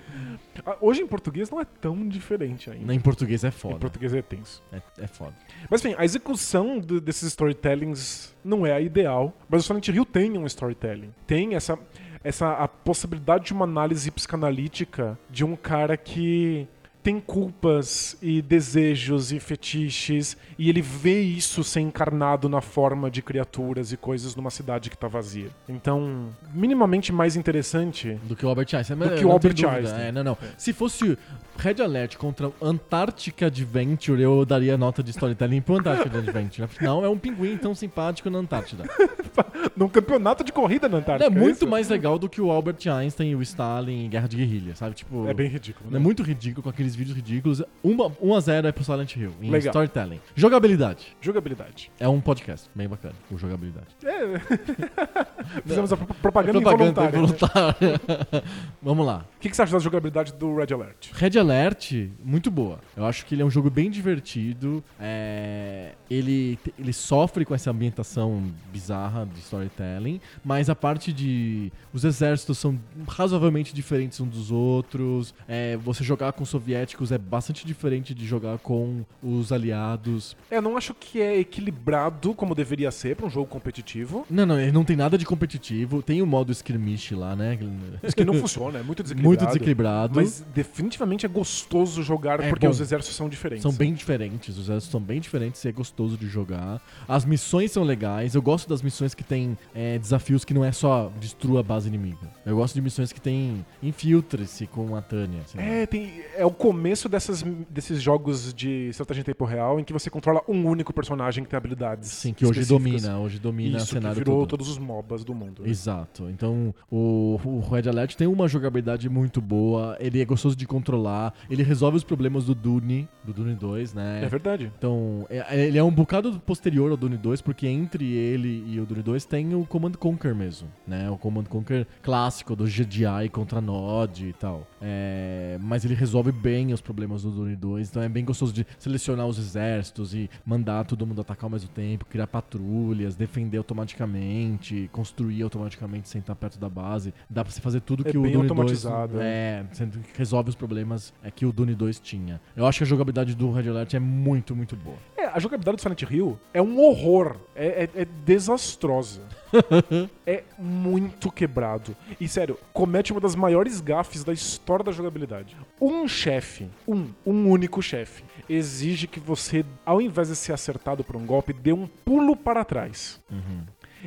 Ah, Hoje em português não é tão diferente ainda. Em português é Em foda. português é tenso. É, é foda. Mas enfim, a execução do- desses storytellings não é a ideal, mas o Silent Hill tem um storytelling. Tem essa, essa a possibilidade de uma análise psicanalítica de um cara que tem culpas e desejos e fetiches e ele vê isso ser encarnado na forma de criaturas e coisas numa cidade que tá vazia. Então, minimamente mais interessante Do que o Albert Einstein. Do que o Albert. Einstein. É, não, não. Se fosse Red Alert contra Antarctica Adventure, eu daria nota de storytelling pro Antarctica Adventure. Afinal, é um pinguim tão simpático na Antártida. num campeonato de corrida na Antártica. é muito isso? mais legal do que o Albert Einstein e o Stalin em Guerra de Guerrilha, sabe? Tipo, É bem ridículo. É Né? muito ridículo com aqueles vídeos ridículos. 1 a 0 é pro Silent Hill em Legal. storytelling. Jogabilidade. Jogabilidade. É um podcast bem bacana, o jogabilidade. É. Fizemos a pro- propaganda, Propaganda involuntária. né? involuntária. Vamos lá. O que, que você acha da jogabilidade do Red Alert? Red Alert, muito boa. Eu acho que ele é um jogo bem divertido. É, ele, ele sofre com essa ambientação bizarra de storytelling, mas a parte de. Os exércitos são razoavelmente diferentes uns dos outros. É, você jogar com soviéticos é bastante diferente de jogar com os aliados. É, eu não acho que é equilibrado como deveria ser pra um jogo competitivo. Não, não, ele não tem nada de competitivo. Tem o modo skirmish lá, né? Isso que não funciona, é muito desequilibrado. Muito desequilibrado. Mas definitivamente é gostoso jogar É porque bom. os exércitos são diferentes. São bem diferentes, os exércitos são bem diferentes e é gostoso de jogar. As missões são legais, eu gosto das missões que tem é, desafios que não é só destrua a base inimiga. Eu gosto de missões que tem infiltre-se com a Tânia. assim. É, tem, é o começo dessas, desses jogos de estratégia em tempo real em que você controla um único personagem que tem habilidades. Sim, que hoje domina, hoje domina o Isso, que cenário virou todo. todos os MOBAs do mundo. né? Exato. Então, o, o Red Alert tem uma jogabilidade muito boa, ele é gostoso de controlar, ele resolve os problemas do Dune, do Dune 2, né? É verdade. Então, é- ele é um bocado posterior ao Dune 2, porque entre ele e o Dune 2 tem o Command Conquer mesmo, né? O Command Conquer clássico do GDI contra Nod e tal. É, mas ele resolve bem os problemas do Dune 2, então é bem gostoso de selecionar os exércitos e mandar todo mundo atacar ao mesmo tempo, criar patrulhas, defender automaticamente, construir automaticamente sem estar perto da base. Dá pra você fazer tudo É que o Dune automatizado, 2 é, sendo que resolve os problemas é que o Dune 2 tinha. Eu acho que a jogabilidade do Red Alert é muito, muito boa. É, a jogabilidade do Silent Hill é um horror. É, é- é desastrosa. é muito quebrado. E sério, comete uma das maiores gafes da história da jogabilidade. Um chefe, um, um único chefe, exige que você, ao invés de ser acertado por um golpe, dê um pulo para trás.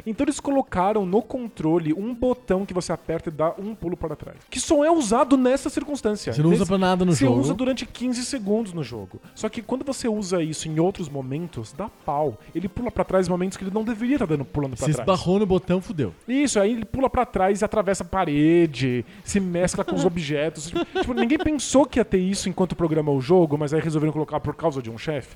Então eles colocaram no controle um botão que você aperta e dá um pulo para trás. Que só é usado nessa circunstância. Você não usa pra nada no você jogo. usa durante 15 segundos no jogo. Só que quando você usa isso em outros momentos, dá pau. Ele pula pra trás em momentos que ele não deveria estar dando pulando pra Se trás. esbarrou no botão, fudeu. Isso, aí ele pula pra trás e atravessa a parede, se mescla com os objetos. Tipo, tipo, ninguém pensou que ia ter isso enquanto programou o jogo, mas aí resolveram colocar por causa de um chefe.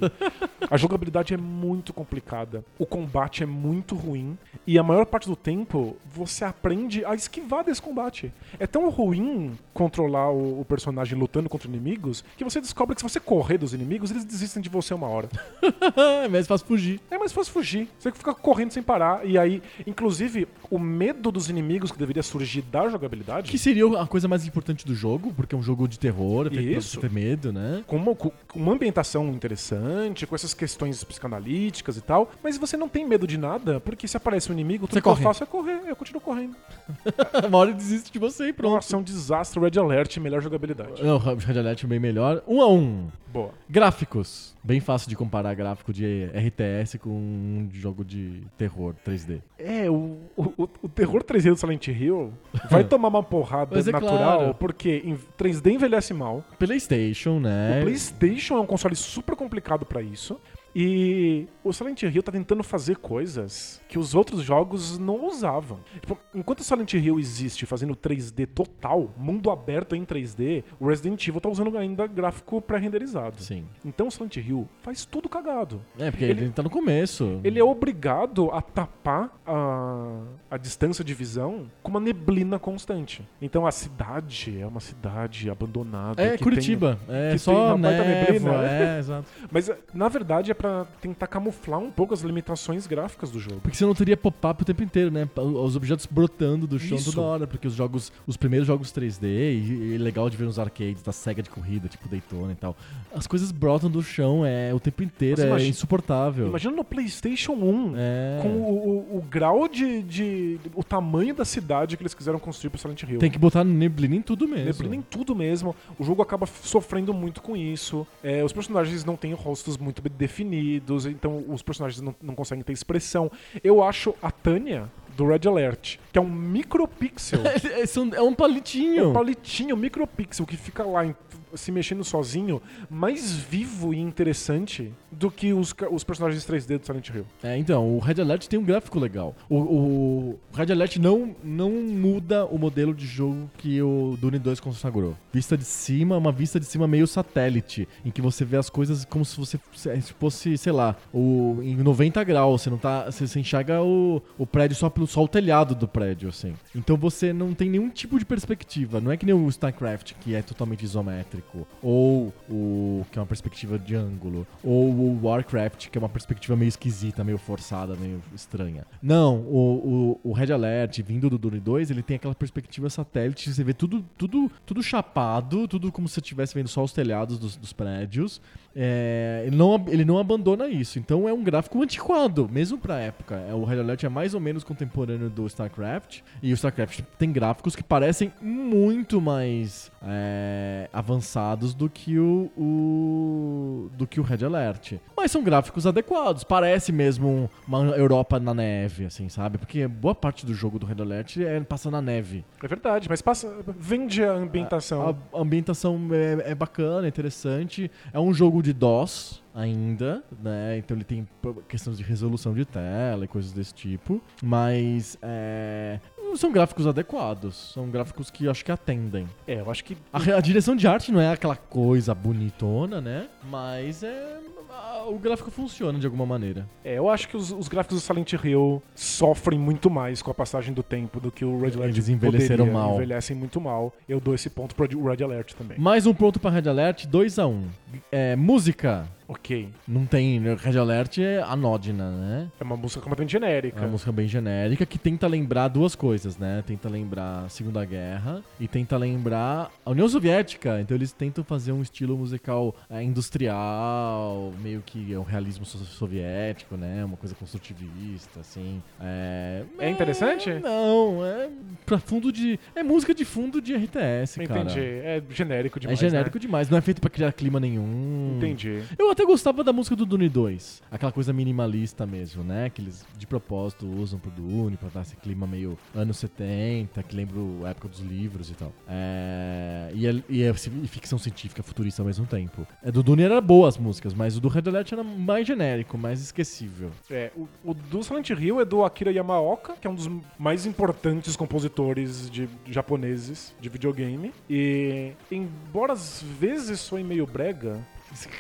A jogabilidade é muito complicada. O combate é muito ruim. E a maior parte do tempo você aprende a esquivar desse combate. É tão ruim controlar o, o personagem lutando contra inimigos que você descobre que se você correr dos inimigos, eles desistem de você uma hora. é mais fácil fugir. É mais fácil fugir. Você fica correndo sem parar. E aí, inclusive, o medo dos inimigos que deveria surgir da jogabilidade. Que seria a coisa mais importante do jogo, porque é um jogo de terror, é pra Isso. você ter medo, né? Com uma, com uma ambientação interessante, com essas questões psicanalíticas e tal, mas você não tem medo de nada, porque se aparece um inimigo, tudo Você que eu corre. faço é correr, eu continuo correndo. Uma hora ele desiste de você e pronto. Nossa, é um desastre, Red Alert, melhor jogabilidade. Não, o Red Alert é bem melhor. Um a um. Boa. Gráficos. Bem fácil de comparar gráfico de RTS com um jogo de terror 3D. É, o, o, o terror 3D do Silent Hill vai tomar uma porrada é natural, claro. porque em 3D envelhece mal, PlayStation, né? O PlayStation é um console super complicado pra isso. E o Silent Hill tá tentando fazer coisas que os outros jogos não usavam. Tipo, enquanto o Silent Hill existe fazendo 3D total, mundo aberto em 3D, o Resident Evil tá usando ainda gráfico pré-renderizado. Sim. Então o Silent Hill faz tudo cagado. É, porque Ele- ele, tá no começo. Ele é obrigado a tapar a, a distância de visão com uma neblina constante. Então a cidade é uma cidade abandonada. É, Curitiba. é que tem só uma baita névoa. neblina, né? É, exato. Mas, na verdade, a pra tentar camuflar um pouco as limitações gráficas do jogo. Porque você não teria pop-up o tempo inteiro, né? Os objetos brotando do chão Isso. toda hora, porque os jogos, os primeiros jogos 3D, e, e legal de ver nos arcades da SEGA de corrida, tipo Daytona e tal. As coisas brotam do chão é o tempo inteiro, Mas é imagina- insuportável. Imagina no PlayStation 1. É. Com o, o- o grau de, de- o tamanho da cidade que eles quiseram construir pro Silent Hill. Tem que botar neblina em tudo mesmo. Neblina em tudo mesmo. O jogo acaba sofrendo muito com isso. É, os personagens não têm rostos muito bem definidos, então os personagens não, não conseguem ter expressão. Eu acho a Tânia do Red Alert, que é um micropixel. É, são- é um É palitinho. um palitinho, um micropixel que fica lá em- se mexendo sozinho, mais vivo e interessante do que os, os personagens 3D do Silent Hill. É, então, o Red Alert tem um gráfico legal. O, o Red Alert não, não muda o modelo de jogo que o Dune 2 consagrou. Vista de cima, uma vista de cima meio satélite, em que você vê as coisas como se você se fosse, sei lá, o, em 90 graus. Você não tá. Você, você enxerga o, o prédio só pelo só o telhado do prédio, assim. Então você não tem nenhum tipo de perspectiva. Não é que nem o StarCraft, que é totalmente isométrico. Ou o. que é uma perspectiva de ângulo. Ou o Warcraft, que é uma perspectiva meio esquisita, meio forçada, meio estranha. Não, o, o, o Red Alert, vindo do Dune 2, ele tem aquela perspectiva satélite, você vê tudo, tudo, tudo chapado, tudo como se você estivesse vendo só os telhados dos, dos prédios. É, ele, não, ele não abandona isso. Então é um gráfico antiquado, mesmo pra época. É, o Red Alert é mais ou menos contemporâneo do StarCraft. E o StarCraft tem gráficos que parecem muito mais é, avançados do que o, o- do que o Red Alert. Mas são gráficos adequados. Parece mesmo um- uma Europa na neve, assim, sabe? Porque boa parte do jogo do Red Alert é passa na neve. É verdade, mas passa, vende a ambientação. A ambientação é, é bacana, é interessante. É um jogo de DOS ainda, né? Então ele tem questões de resolução de tela e coisas desse tipo. Mas é, são gráficos adequados. São gráficos que eu acho que atendem. É, eu acho que A, a direção de arte não é aquela coisa bonitona, né? Mas é. a- O gráfico funciona de alguma maneira. É, eu acho que os, os gráficos do Silent Hill sofrem muito mais com a passagem do tempo do que o Red Alert Eles envelheceram poderia. mal. Envelhecem muito mal. Eu dou esse ponto pro Red Alert também. Mais um ponto pra Red Alert, 2x1. É, música. Ok. Não tem. Red Alert é anódina, né? É uma música completamente É genérica. uma música bem genérica que tenta lembrar duas coisas, né? Tenta lembrar a Segunda Guerra e tenta lembrar a União Soviética. Então eles tentam fazer um estilo musical é, industrial, meio que é um realismo so- soviético, né? Uma coisa construtivista, assim. É, É interessante? Não, é pra fundo de. É música de fundo de RTS, cara. Entendi. É genérico É demais. genérico demais, não é feito pra criar clima nenhum. Né? Entendi. Eu até gostava da música do Dune 2. Aquela coisa minimalista mesmo, né? Que eles de propósito usam pro Dune pra dar esse clima meio anos 70, que lembra a época dos livros e tal. É... E, é, e, é, e ficção científica futurista ao mesmo tempo. É, do Dune era boa as músicas, mas o do Red Alert era mais genérico, mais esquecível. É, o, o do Silent Hill é do Akira Yamaoka, que é um dos mais importantes compositores de japoneses de videogame. E embora às vezes soe meio brega,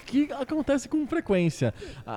Que acontece com frequência. A-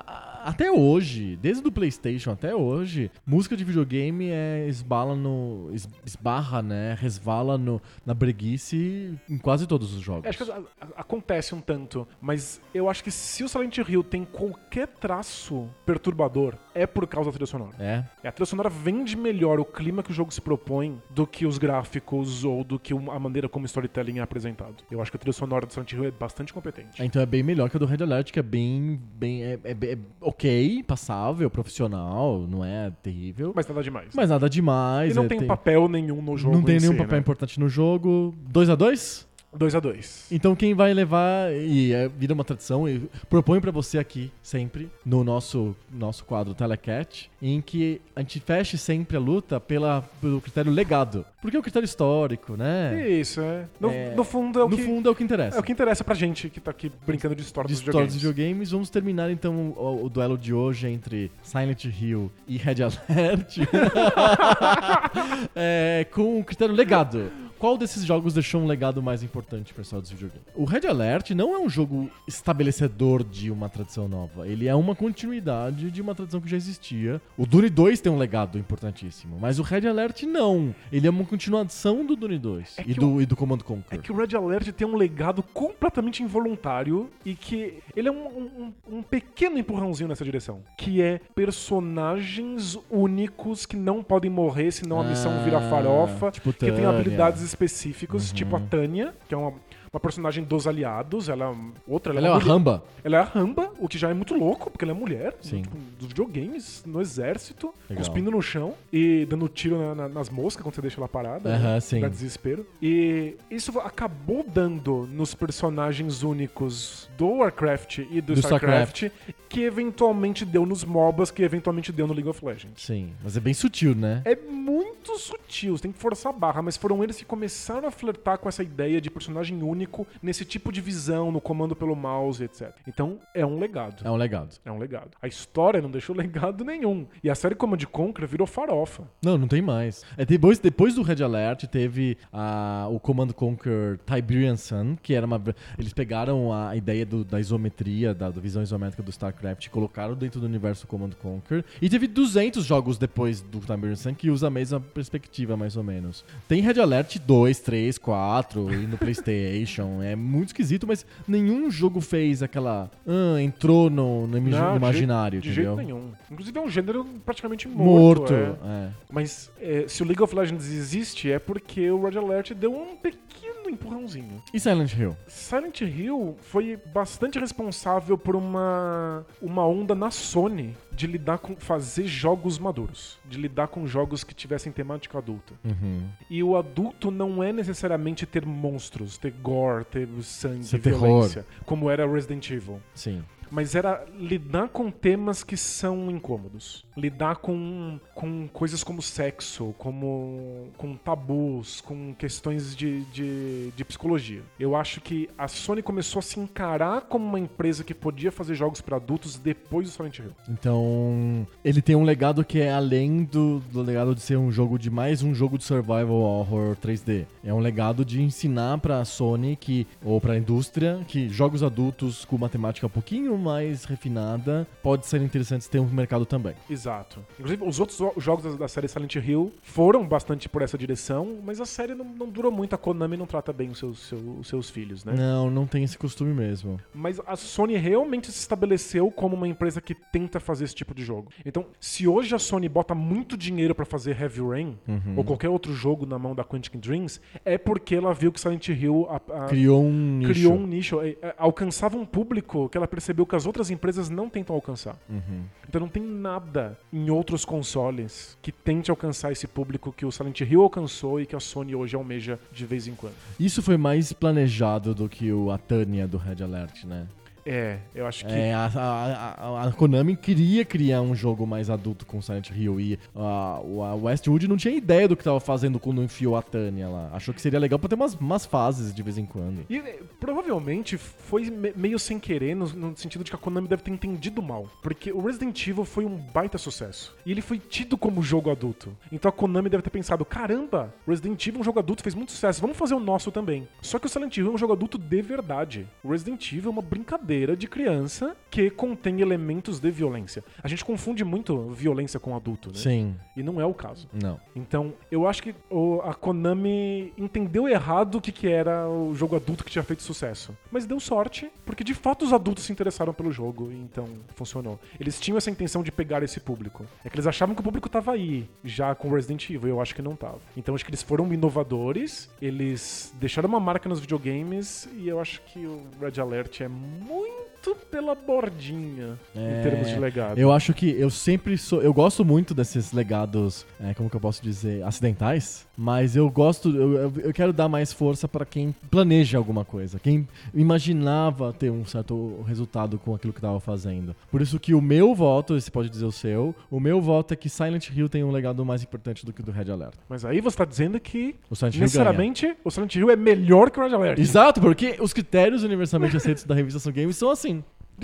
a- até hoje, desde o PlayStation até hoje, música de videogame é esbala no. es- esbarra, né? Resvala no, na breguice em quase todos os jogos. É, Acho que a- acontece um tanto, mas eu acho que se o Silent Hill tem qualquer traço perturbador, é por causa da trilha sonora. É. A trilha sonora vende melhor o clima que o jogo se propõe do que os gráficos ou do que a maneira como o storytelling é apresentado. Eu acho que a trilha sonora do Silent Hill é bastante competente. Então é bem melhor que a do Red Alert, que é bem. bem é, é- é ok, passável, profissional, não é terrível. Mas, Mas nada demais. nada demais. e não é, tem, papel nenhum no jogo. Não tem em nenhum si, papel né? importante no jogo. 2 a 2 2 a 2 Então quem vai levar, e é, vira uma tradição, e proponho pra você aqui, sempre, no nosso, nosso quadro Telecat, em que a gente feche sempre a luta pela, pelo critério legado. Porque é o critério histórico, né? Isso, é. No, É, no fundo é o no que. fundo é o que interessa. É o que interessa pra gente que tá aqui brincando de história de dos história dos videogames. videogames. Vamos terminar então o, o duelo de hoje entre Silent Hill e Red Alert É, com o critério legado. Qual desses jogos deixou um legado mais importante para história dos videogames? O Red Alert não é um jogo estabelecedor de uma tradição nova. Ele é uma continuidade de uma tradição que já existia. O Dune 2 tem um legado importantíssimo, mas o Red Alert não. Ele é uma continuação do Dune 2 É e, do, e do Command Conquer. É que o Red Alert tem um legado completamente involuntário e que ele é um, um- um pequeno empurrãozinho nessa direção. Que é personagens únicos que não podem morrer senão a missão vira Ah, farofa. tipo que tem habilidades específicas, Uhum. tipo a Tânia, que é uma, uma personagem dos aliados. Ela é outra, ela, Ela é uma mulher. ramba. Ela é a Ramba, o que já é muito louco, porque ela é mulher, Sim. tipo, dos videogames, no exército, Legal. cuspindo no chão e dando tiro na- na- nas moscas quando você deixa ela parada. né? Sim. Dá desespero. E isso acabou dando nos personagens únicos do Warcraft e do, Do StarCraft, que eventualmente deu nos MOBAs, que eventualmente deu no League of Legends. Sim, mas é bem sutil, né? É muito sutil, você tem que forçar a barra, mas foram eles que começaram a flertar com essa ideia de personagem único nesse tipo de visão, no comando pelo mouse, etc. Então, é um legado. É um legado. É um legado. A história não deixou legado nenhum. E a série Command Conquer virou farofa. Não, não tem mais. É, depois, depois do Red Alert, teve a, o Command Conquer Tiberian Sun, que era uma. Eles pegaram a ideia do- da isometria, da, da visão isométrica do StarCraft e colocaram dentro do universo Command Conquer. E teve 200 jogos depois do Tiberian Sun que usa a mesma perspectiva, mais ou menos. Tem Red Alert 2, 3, 4 e no PlayStation. É muito esquisito, mas nenhum jogo fez aquela. Ah, entrou no, no Não, de imaginário, De entendeu? jeito nenhum. Inclusive é um gênero praticamente morto. Morto. é. é. Mas é, se o League of Legends existe, é porque o Red Alert deu um pequeno empurrãozinho. E Silent Hill? Silent Hill foi bastante responsável por uma, uma onda na Sony de lidar com fazer jogos maduros, de lidar com jogos que tivessem temática adulta. Uhum. E o adulto não é necessariamente ter monstros, ter gore, ter sangue, Ser violência, como era Resident Evil. Sim. Mas era lidar com temas que são incômodos. Lidar com, com coisas como sexo, como com tabus, com questões de, de, de psicologia. Eu acho que a Sony começou a se encarar como uma empresa que podia fazer jogos para adultos depois do Silent Hill. Então, ele tem um legado que é além do, do legado de ser um jogo de mais um jogo de survival horror 3D. É um legado de ensinar pra Sony que ou pra indústria que jogos adultos com matemática um pouquinho mais refinada pode ser interessantes ter um mercado também. Exato. Inclusive, os outros jo- jogos da, série Silent Hill foram bastante por essa direção, mas a série não, não durou muito. A Konami não trata bem os seus, seu- os seus filhos, né? Não, não tem esse costume mesmo. Mas a Sony realmente se estabeleceu como uma empresa que tenta fazer esse tipo de jogo. Então, se hoje a Sony bota muito dinheiro pra fazer Heavy Rain Uhum. ou qualquer outro jogo na mão da Quantic Dreams, é porque ela viu que Silent Hill a- a- Criou um nicho. criou um nicho, é, é, alcançava um público que ela percebeu que as outras empresas não tentam alcançar. Uhum. Então não tem nada em outros consoles que tente alcançar esse público que o Silent Hill alcançou e que a Sony hoje almeja de vez em quando. Isso foi mais planejado do que o a Tânia do Red Alert, né? É, eu acho que É, a, a- a- Konami queria criar um jogo mais adulto com Silent Hill e a, Westwood não tinha ideia do que tava fazendo quando enfiou a Tânia lá. Achou que seria legal pra ter umas, umas fases de vez em quando. E eh, provavelmente foi me- meio sem querer, no, no sentido de que a Konami deve ter entendido mal. Porque o Resident Evil foi um baita sucesso. E ele foi tido como jogo adulto. Então a Konami deve ter pensado: caramba, Resident Evil é um jogo adulto, fez muito sucesso, vamos fazer o nosso também. Só que o Silent Hill é um jogo adulto de verdade. O Resident Evil é uma brincadeira de criança que contém elementos de violência. A gente confunde muito violência com adulto, né? Sim, E não é o caso. não. Então, eu acho que o- a Konami entendeu errado o que, que era o jogo adulto que tinha feito sucesso. Mas deu sorte, porque de fato os adultos se interessaram pelo jogo, então funcionou. Eles tinham essa intenção de pegar esse público. É que eles achavam que o público tava aí, já com Resident Evil, e eu acho que não tava. Então acho que eles foram inovadores, eles deixaram uma marca nos videogames, e eu acho que o Red Alert é muito pela bordinha É, em termos de legado. Eu acho que eu sempre sou. Eu gosto muito desses legados, é, como que eu posso dizer, acidentais. Mas eu gosto. Eu, eu- quero dar mais força pra quem planeja alguma coisa. Quem imaginava ter um certo resultado com aquilo que tava fazendo. Por isso que o meu voto, esse pode dizer o seu, o meu voto é que Silent Hill tem um legado mais importante do que o do Red Alert. Mas aí você tá dizendo que O Silent Hill ganha. necessariamente o Silent Hill é melhor que o Red Alert. Exato, porque os critérios universalmente aceitos da revista Games são assim.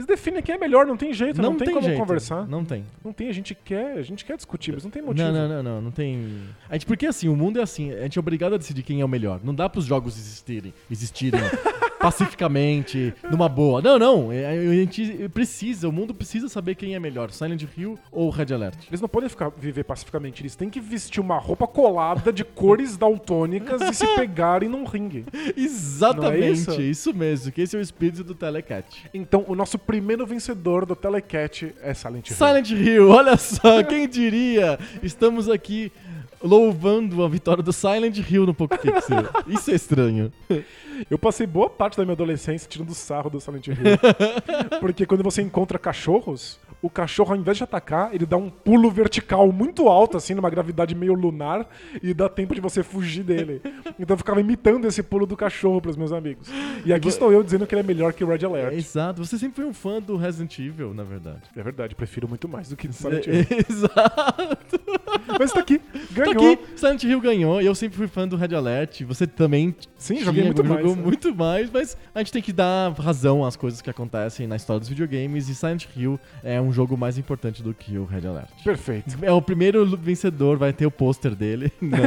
Eles definem quem é melhor, não tem jeito, não, tem, como jeito. conversar. Não tem. Não tem, a gente quer, a gente quer discutir, mas não tem motivo. Não, não, não, não, não tem. A gente, porque assim, o mundo é assim, a gente é obrigado a decidir quem é o melhor. Não dá pros jogos existirem, existirem pacificamente, numa boa. Não, não. é- A gente precisa, o mundo precisa saber quem é melhor, Silent Hill ou Red Alert. Eles não podem ficar viver pacificamente, eles têm que vestir uma roupa colada de cores daltônicas e se pegarem num ringue. Exatamente, é isso? isso? mesmo, que esse é o espírito do Telecat. Então, o nosso primeiro vencedor do Telecat é Silent Hill. Silent Hill, olha só, quem diria? Estamos aqui louvando a vitória do Silent Hill no Poco Pixel. Isso é estranho. Eu passei boa parte da minha adolescência tirando sarro do Silent Hill. Porque quando você encontra cachorros, o cachorro, ao invés de atacar, ele dá um pulo vertical muito alto, assim, numa gravidade meio lunar, e dá tempo de você fugir dele. Então eu ficava imitando esse pulo do cachorro pros meus amigos. E aqui estou eu dizendo que ele é melhor que o Red Alert. Exato, você sempre foi um fã do Resident Evil, na verdade. É verdade, prefiro muito mais do que Silent Hill. Exato. Mas tá aqui, Tô ganhou. aqui, Silent Hill ganhou, e eu sempre fui fã do Red Alert. Você também Sim, tinha, joguei muito mais. jogou né? muito mais, mas a gente tem que dar razão às coisas que acontecem na história dos videogames, e Silent Hill é um jogo mais importante do que o Red Alert. Perfeito. É o primeiro vencedor, vai ter o pôster dele. Não,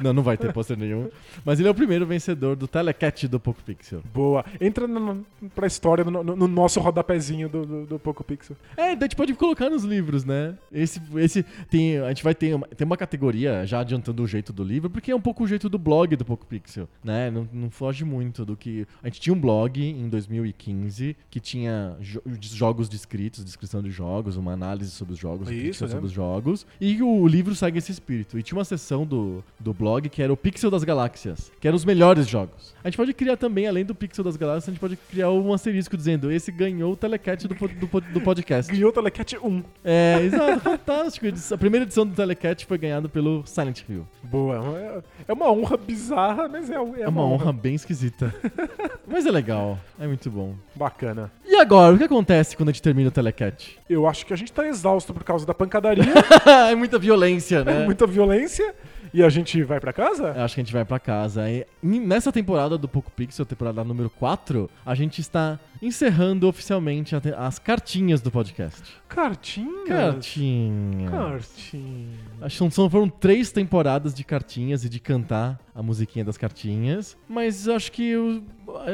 não, não vai ter pôster nenhum. Mas ele é o primeiro vencedor do Telecat do Poco Pixel. Boa. Entra no, pra história no, no- no nosso rodapézinho do, do, do Poco Pixel. É, a gente pode colocar nos livros, né? Esse, esse tem, a gente vai ter uma, tem uma categoria, já adiantando o jeito do livro, porque é um pouco o jeito do blog do Poco Pixel, né? Não, não foge muito do que... A gente tinha um blog em 2015 que tinha jo- jogos descritos, descrição de jogos, uma análise sobre os jogos, Isso, crítica né? sobre os jogos, e o livro segue esse espírito. E tinha uma seção do, do blog que era o Pixel das Galáxias, que eram os melhores jogos. A gente pode criar também, além do Pixel das Galáxias, a gente pode criar um asterisco dizendo esse ganhou o Telecat do, do, do podcast. Ganhou o Telecat 1. É, exato, fantástico. A primeira edição do Telecat foi ganhada pelo Silent Hill. Boa. É- É uma honra bizarra, mas é, é, É uma honra bem esquisita. Mas é legal, é muito bom. bacana. E agora, o que acontece quando a gente termina o Telecat? Eu acho que a gente tá exausto por causa da pancadaria, é muita violência, né? muita violência. E a gente vai pra casa? Eu acho que a gente vai pra casa. E nessa temporada do Poco Pixel, temporada número 4, a gente está encerrando oficialmente as cartinhas do podcast. Cartinha? Cartinha. Cartinha. Acho que são, foram três temporadas de cartinhas e de cantar a musiquinha das cartinhas. Mas acho que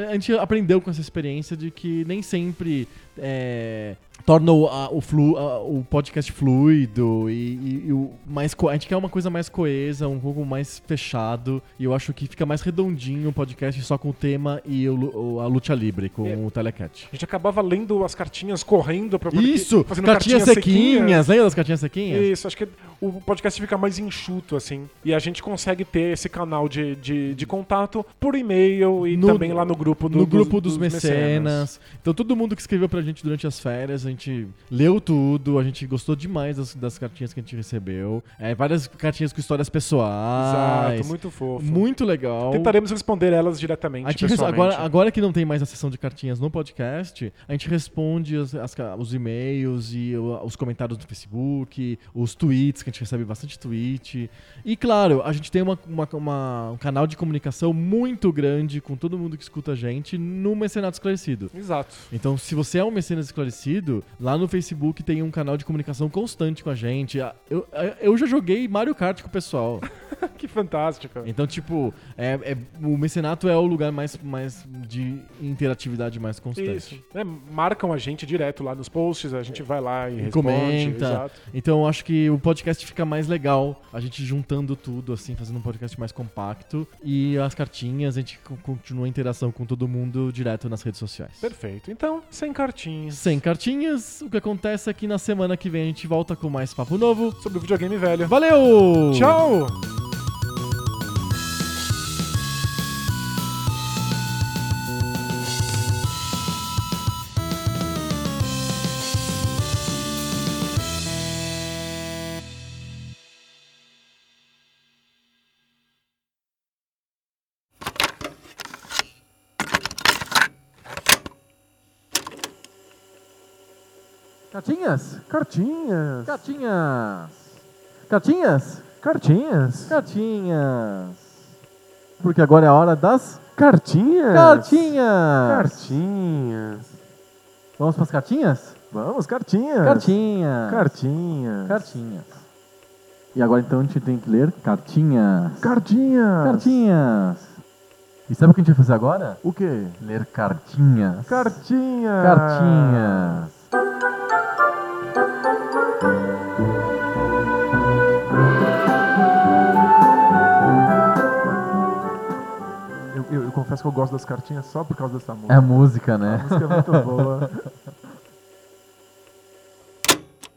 a gente aprendeu com essa experiência de que nem sempre é, torna o, a- o, flu- a- o podcast fluido e, e- e o mais a gente quer uma coisa mais coesa, um pouco mais fechado. E eu acho que fica mais redondinho o podcast só com o tema e o, a luta livre com É. o Telecat. A gente acabava lendo as cartinhas correndo pra poder- Isso! fazendo Cartinhas sequinhas, lembra das cartinhas sequinhas? Isso, acho que o podcast fica mais enxuto, assim. E a gente consegue ter esse canal de, de, de contato por e-mail e No- também lá no grupo do- no grupo dos, mecenas. Então todo mundo que escreveu pra gente durante as férias, a gente leu tudo, a gente gostou demais das, das cartinhas que a gente recebeu. É, várias cartinhas com histórias pessoais. Exato, muito fofo. Muito legal. Tentaremos responder elas diretamente, A gente agora, agora que não tem mais a sessão de cartinhas no podcast, a gente responde as- as os e-mails e os comentários do Facebook, os tweets, que a gente recebe bastante tweet. E claro, a gente tem uma, uma- uma- um canal de comunicação muito grande com todo mundo que escuta a gente no Mecenato Esclarecido. Exato. Então, se você é um mecenas esclarecido, lá no Facebook tem um canal de comunicação constante com a gente. Eu, eu já joguei Mario Kart com o pessoal. que fantástico. Então, tipo, é, é- o mecenato é o lugar mais, mais de interatividade mais constante. Isso. É, marcam a gente direto lá nos posts, a gente vai lá e E responde. comenta. Exato. Então, acho que o podcast fica mais legal, a gente juntando tudo, assim, fazendo um podcast mais compacto. E as cartinhas, a gente co- continua a interação com todo mundo direto nas redes sociais. Perfeito. Então, sem cartinhas. Sem cartinhas, o que acontece é que na semana que vem a gente volta com mais papo novo. Sobre o videogame velho. Valeu! Tchau! Cartinhas? Cartinhas. Cartinhas! Cartinhas? Cartinhas. Cartinhas! Porque agora é a hora das Cartinhas. cartinhas! Cartinhas. Vamos pras cartinhas? Vamos, cartinhas. Cartinhas. Cartinhas. Cartinhas. E agora então a gente tem que ler cartinhas. Cartinhas. Cartinhas. E sabe o que a gente vai fazer agora? O quê? Ler cartinhas. Cartinhas. Cartinhas. Eu, eu- confesso que eu gosto das cartinhas só por causa dessa música. É a música, A né? música é muito boa.